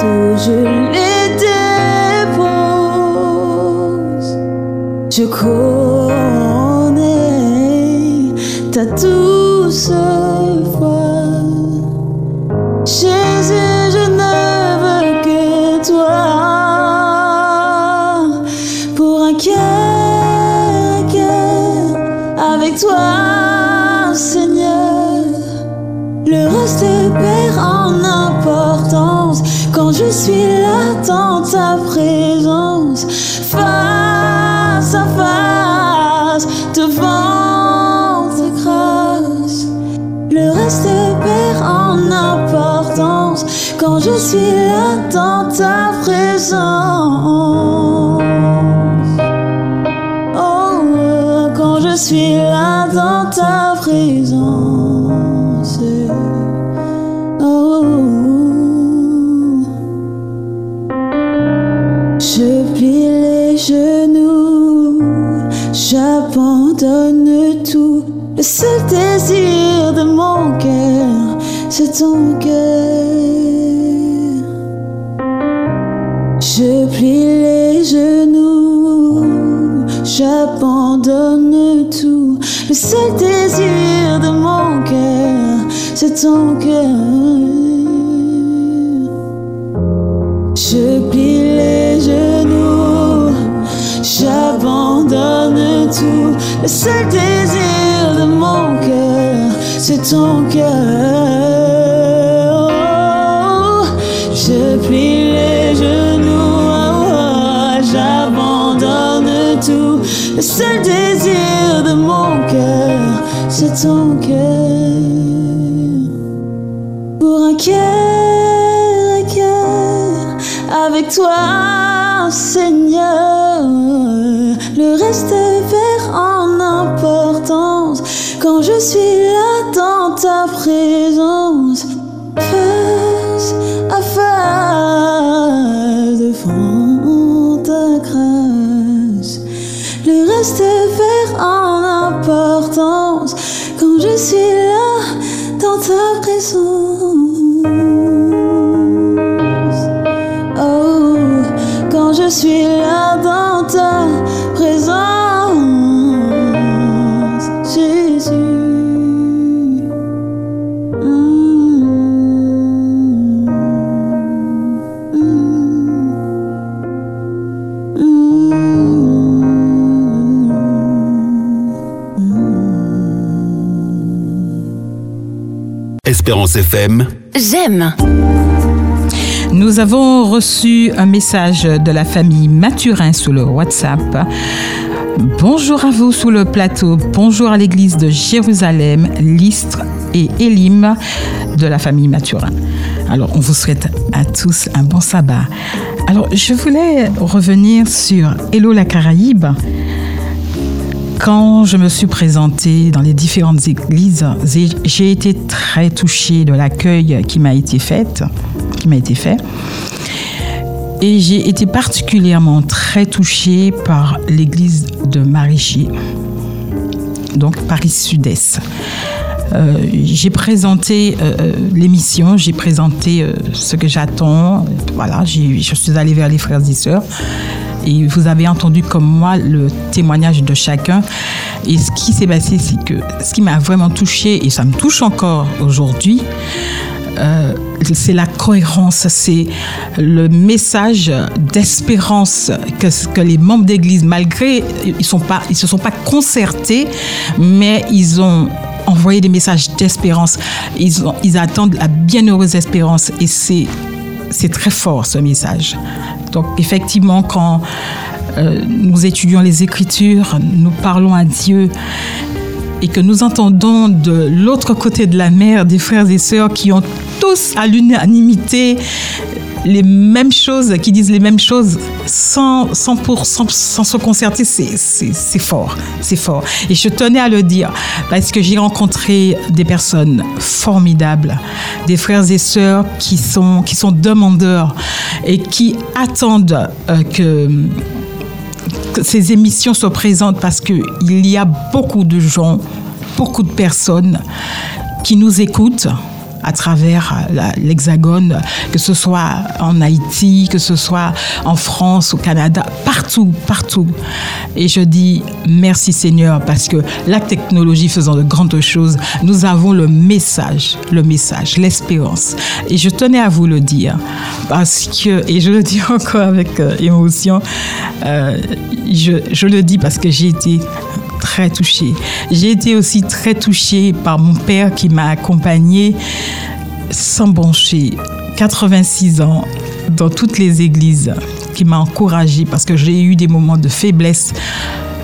Fardeaux, je les dépose. Je connais ton cœur. Je plie les genoux, j'abandonne tout. Le seul désir de mon cœur, c'est ton cœur. Je plie les genoux, j'abandonne tout. Le seul désir de mon cœur, c'est ton cœur. Toi, Seigneur, le reste perd en importance quand je suis là dans ta présence, face à face devant ta grâce. Le reste perd en importance quand je suis là dans ta présence. Espérance FM. J'aime. Nous avons reçu un message de la famille Mathurin sur le WhatsApp. Bonjour à vous sous le plateau. Bonjour à l'église de Jérusalem, Listre et Élim de la famille Mathurin. Alors, on vous souhaite à tous un bon sabbat. Alors, je voulais revenir sur Hello la Caraïbe. Quand je me suis présentée dans les différentes églises, j'ai- été très touchée de l'accueil qui m'a été fait, qui m'a été fait. Et j'ai été particulièrement très touchée par l'église de Marichi, donc Paris Sud-Est. Euh, j'ai présenté euh, euh, l'émission, j'ai présenté ce que j'attends. Voilà, je suis allée vers les frères et sœurs. Et vous avez entendu comme moi le témoignage de chacun. Et ce qui s'est passé, c'est que ce qui m'a vraiment touchée, et ça me touche encore aujourd'hui, euh, c'est la cohérence, c'est le message d'espérance que, les membres d'église, malgré ils sont pas, ils se sont pas concertés, mais ils ont envoyé des messages d'espérance. Ils, attendent la bienheureuse espérance et c'est très fort ce message. Donc effectivement, quand euh, nous étudions les Écritures, nous parlons à Dieu et que nous entendons de l'autre côté de la mer des frères et sœurs qui ont tous à l'unanimité les mêmes choses, qui disent les mêmes choses sans, sans, pour, sans, sans se concerter, c'est- fort, c'est fort. Et je tenais à le dire parce que j'ai rencontré des personnes formidables, des frères et sœurs qui sont, qui sont demandeurs et qui attendent euh, que que ces émissions soient présentes parce qu'il y a beaucoup de gens, beaucoup de personnes qui nous écoutent à travers la- l'Hexagone, que ce soit en Haïti, que ce soit en France, au Canada, partout, partout. Et je dis merci Seigneur parce que la technologie faisant de grandes choses, nous avons le message, le message, l'espérance. Et je tenais à vous le dire parce que, et je le dis encore avec euh, émotion, euh, je, je le dis parce que j'ai été très touchée. J'ai été aussi très touchée par mon père qui m'a accompagnée sans broncher, 86 ans, dans toutes les églises, qui m'a encouragée parce que j'ai eu des moments de faiblesse.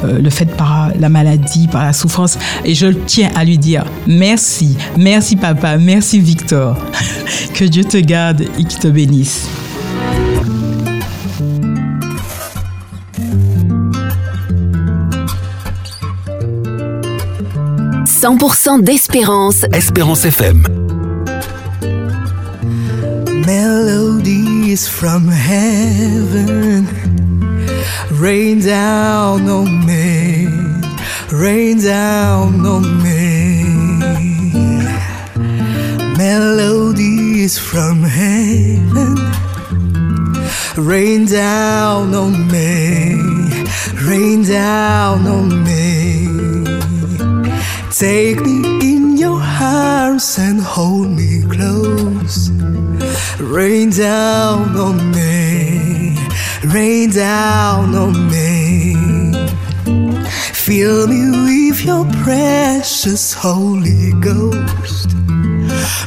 euh, le fait par la maladie, par la souffrance. Et je tiens à lui dire merci, merci papa, merci Victor. <laughs> que Dieu te garde et qu'il te bénisse. 100% d'espérance. Espérance FM. Melodies from heaven rain down on me, rain down on me. Melodies from heaven rain down on me, rain down on me. Take me in your arms and hold me close. Rain down on me, rain down on me. Fill me with your precious Holy Ghost.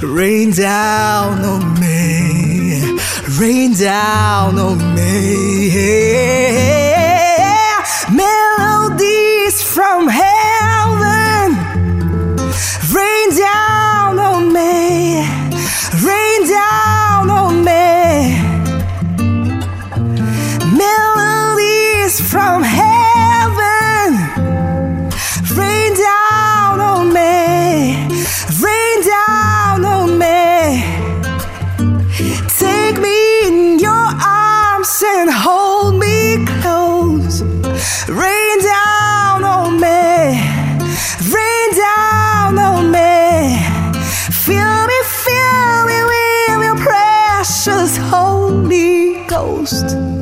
Rain down on me, rain down on me. Melodies from heaven, down on me, rain down on me. Melodies from heaven, rain down on me, rain down on me. Take me in your arms and hold me close. Rain down on me, rain down coast.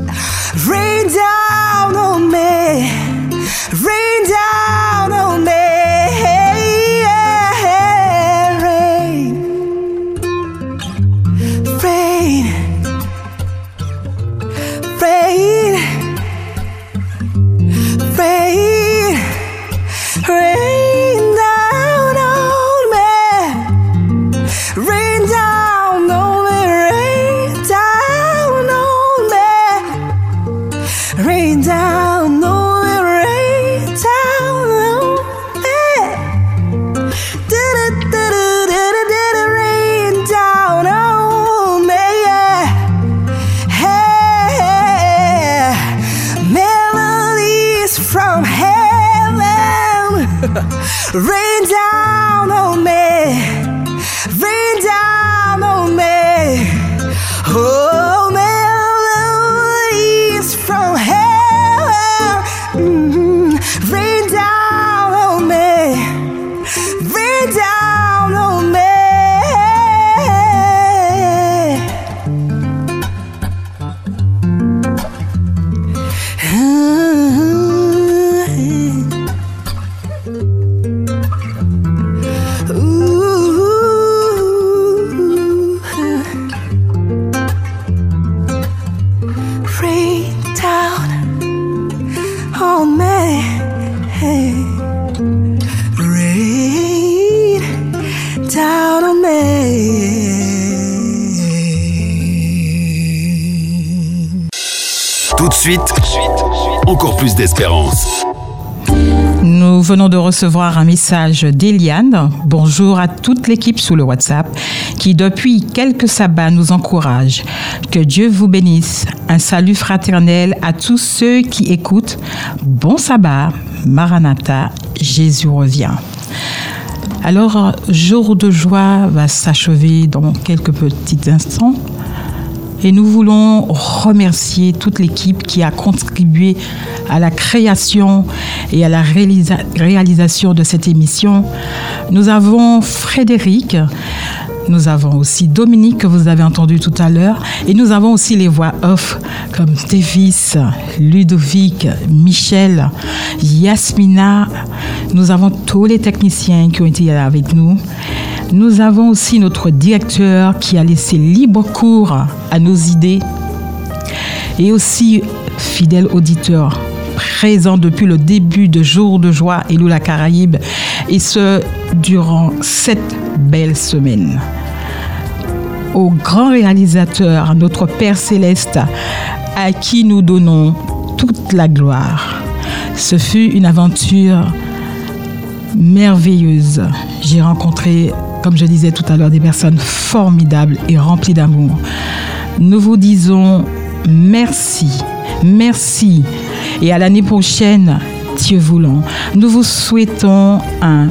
Venons de recevoir un message d'Eliane. Bonjour à toute l'équipe sous le WhatsApp qui, depuis quelques sabbats, nous encourage. Que Dieu vous bénisse. Un salut fraternel à tous ceux qui écoutent. Bon sabbat, Maranatha, Jésus revient. Alors, jour de joie va s'achever dans quelques petits instants. Et nous voulons remercier toute l'équipe qui a contribué à la création et à la réalisa- réalisation de cette émission. Nous avons Frédéric, nous avons aussi Dominique que vous avez entendu tout à l'heure et nous avons aussi les voix off comme Davis, Ludovic, Michel, Yasmina. Nous avons tous les techniciens qui ont été avec nous. Nous avons aussi notre directeur qui a laissé libre cours à nos idées et aussi fidèle auditeur présent depuis le début de Jour de joie et la Caraïbe et ce durant sept belles semaines. Au grand réalisateur, notre Père céleste, à qui nous donnons toute la gloire. Ce fut une aventure merveilleuse. J'ai rencontré, comme je disais tout à l'heure, des personnes formidables et remplies d'amour. Nous vous disons merci, merci. Et à l'année prochaine, Dieu voulant, nous vous souhaitons un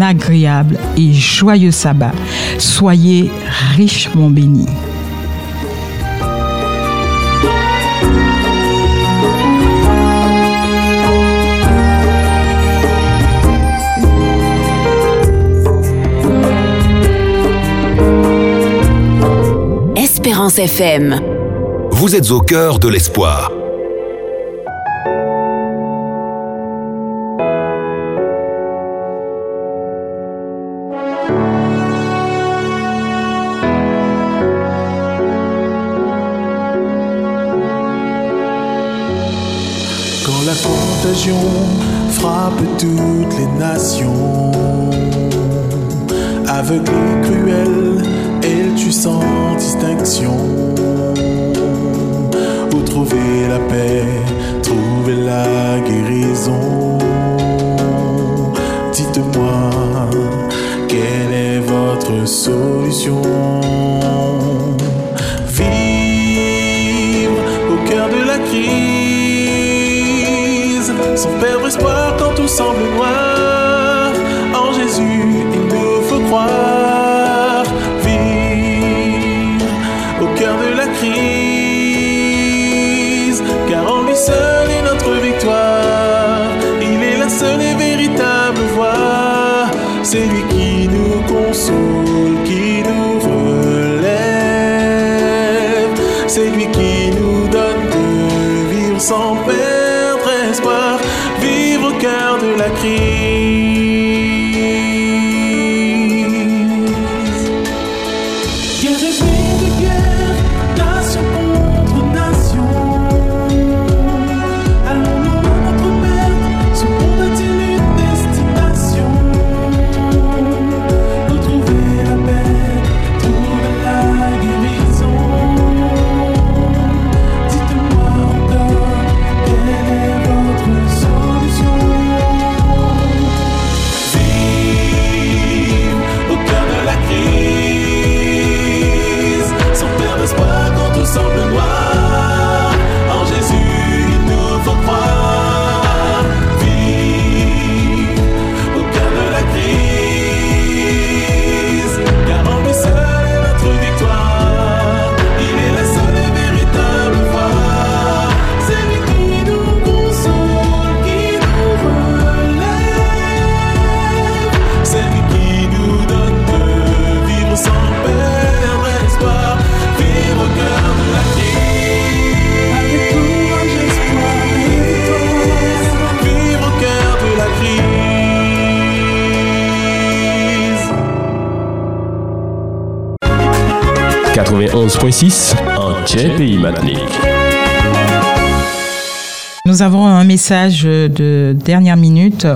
agréable et joyeux sabbat. Soyez richement bénis. Espérance FM. Vous êtes au cœur de l'espoir. Frappe toutes les nations. Aveugle et cruel, elle tue sans distinction. Où trouver la paix, trouver la guérison? Dites-moi, quelle est votre solution? Sans perdre espoir quand tout semble noir. 91.6 en pays Matnik. Nous avons un message de dernière minute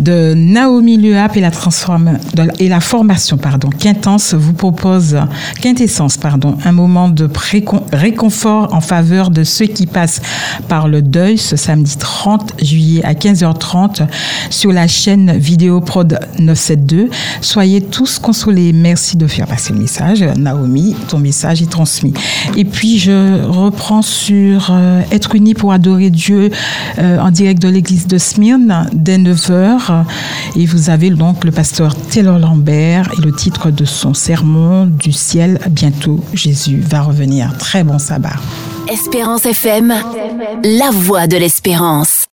de Naomi Luap et la, formation pardon, Quintence vous propose Quintessence pardon, un moment de réconfort en faveur de ceux qui passent par le deuil ce samedi 30 juillet à 15h30 sur la chaîne vidéo Prod 972. Soyez tous consolés. Merci de faire passer le message. Naomi, ton message est transmis. Et puis je reprends sur euh, Être unis pour adorer Dieu euh, en direct de l'église de Smyrne dès 9h. Et vous avez donc le pasteur Taylor Lambert et le titre de son sermon du ciel. Bientôt, Jésus va revenir. Très bon sabbat. Espérance FM, la voix de l'espérance.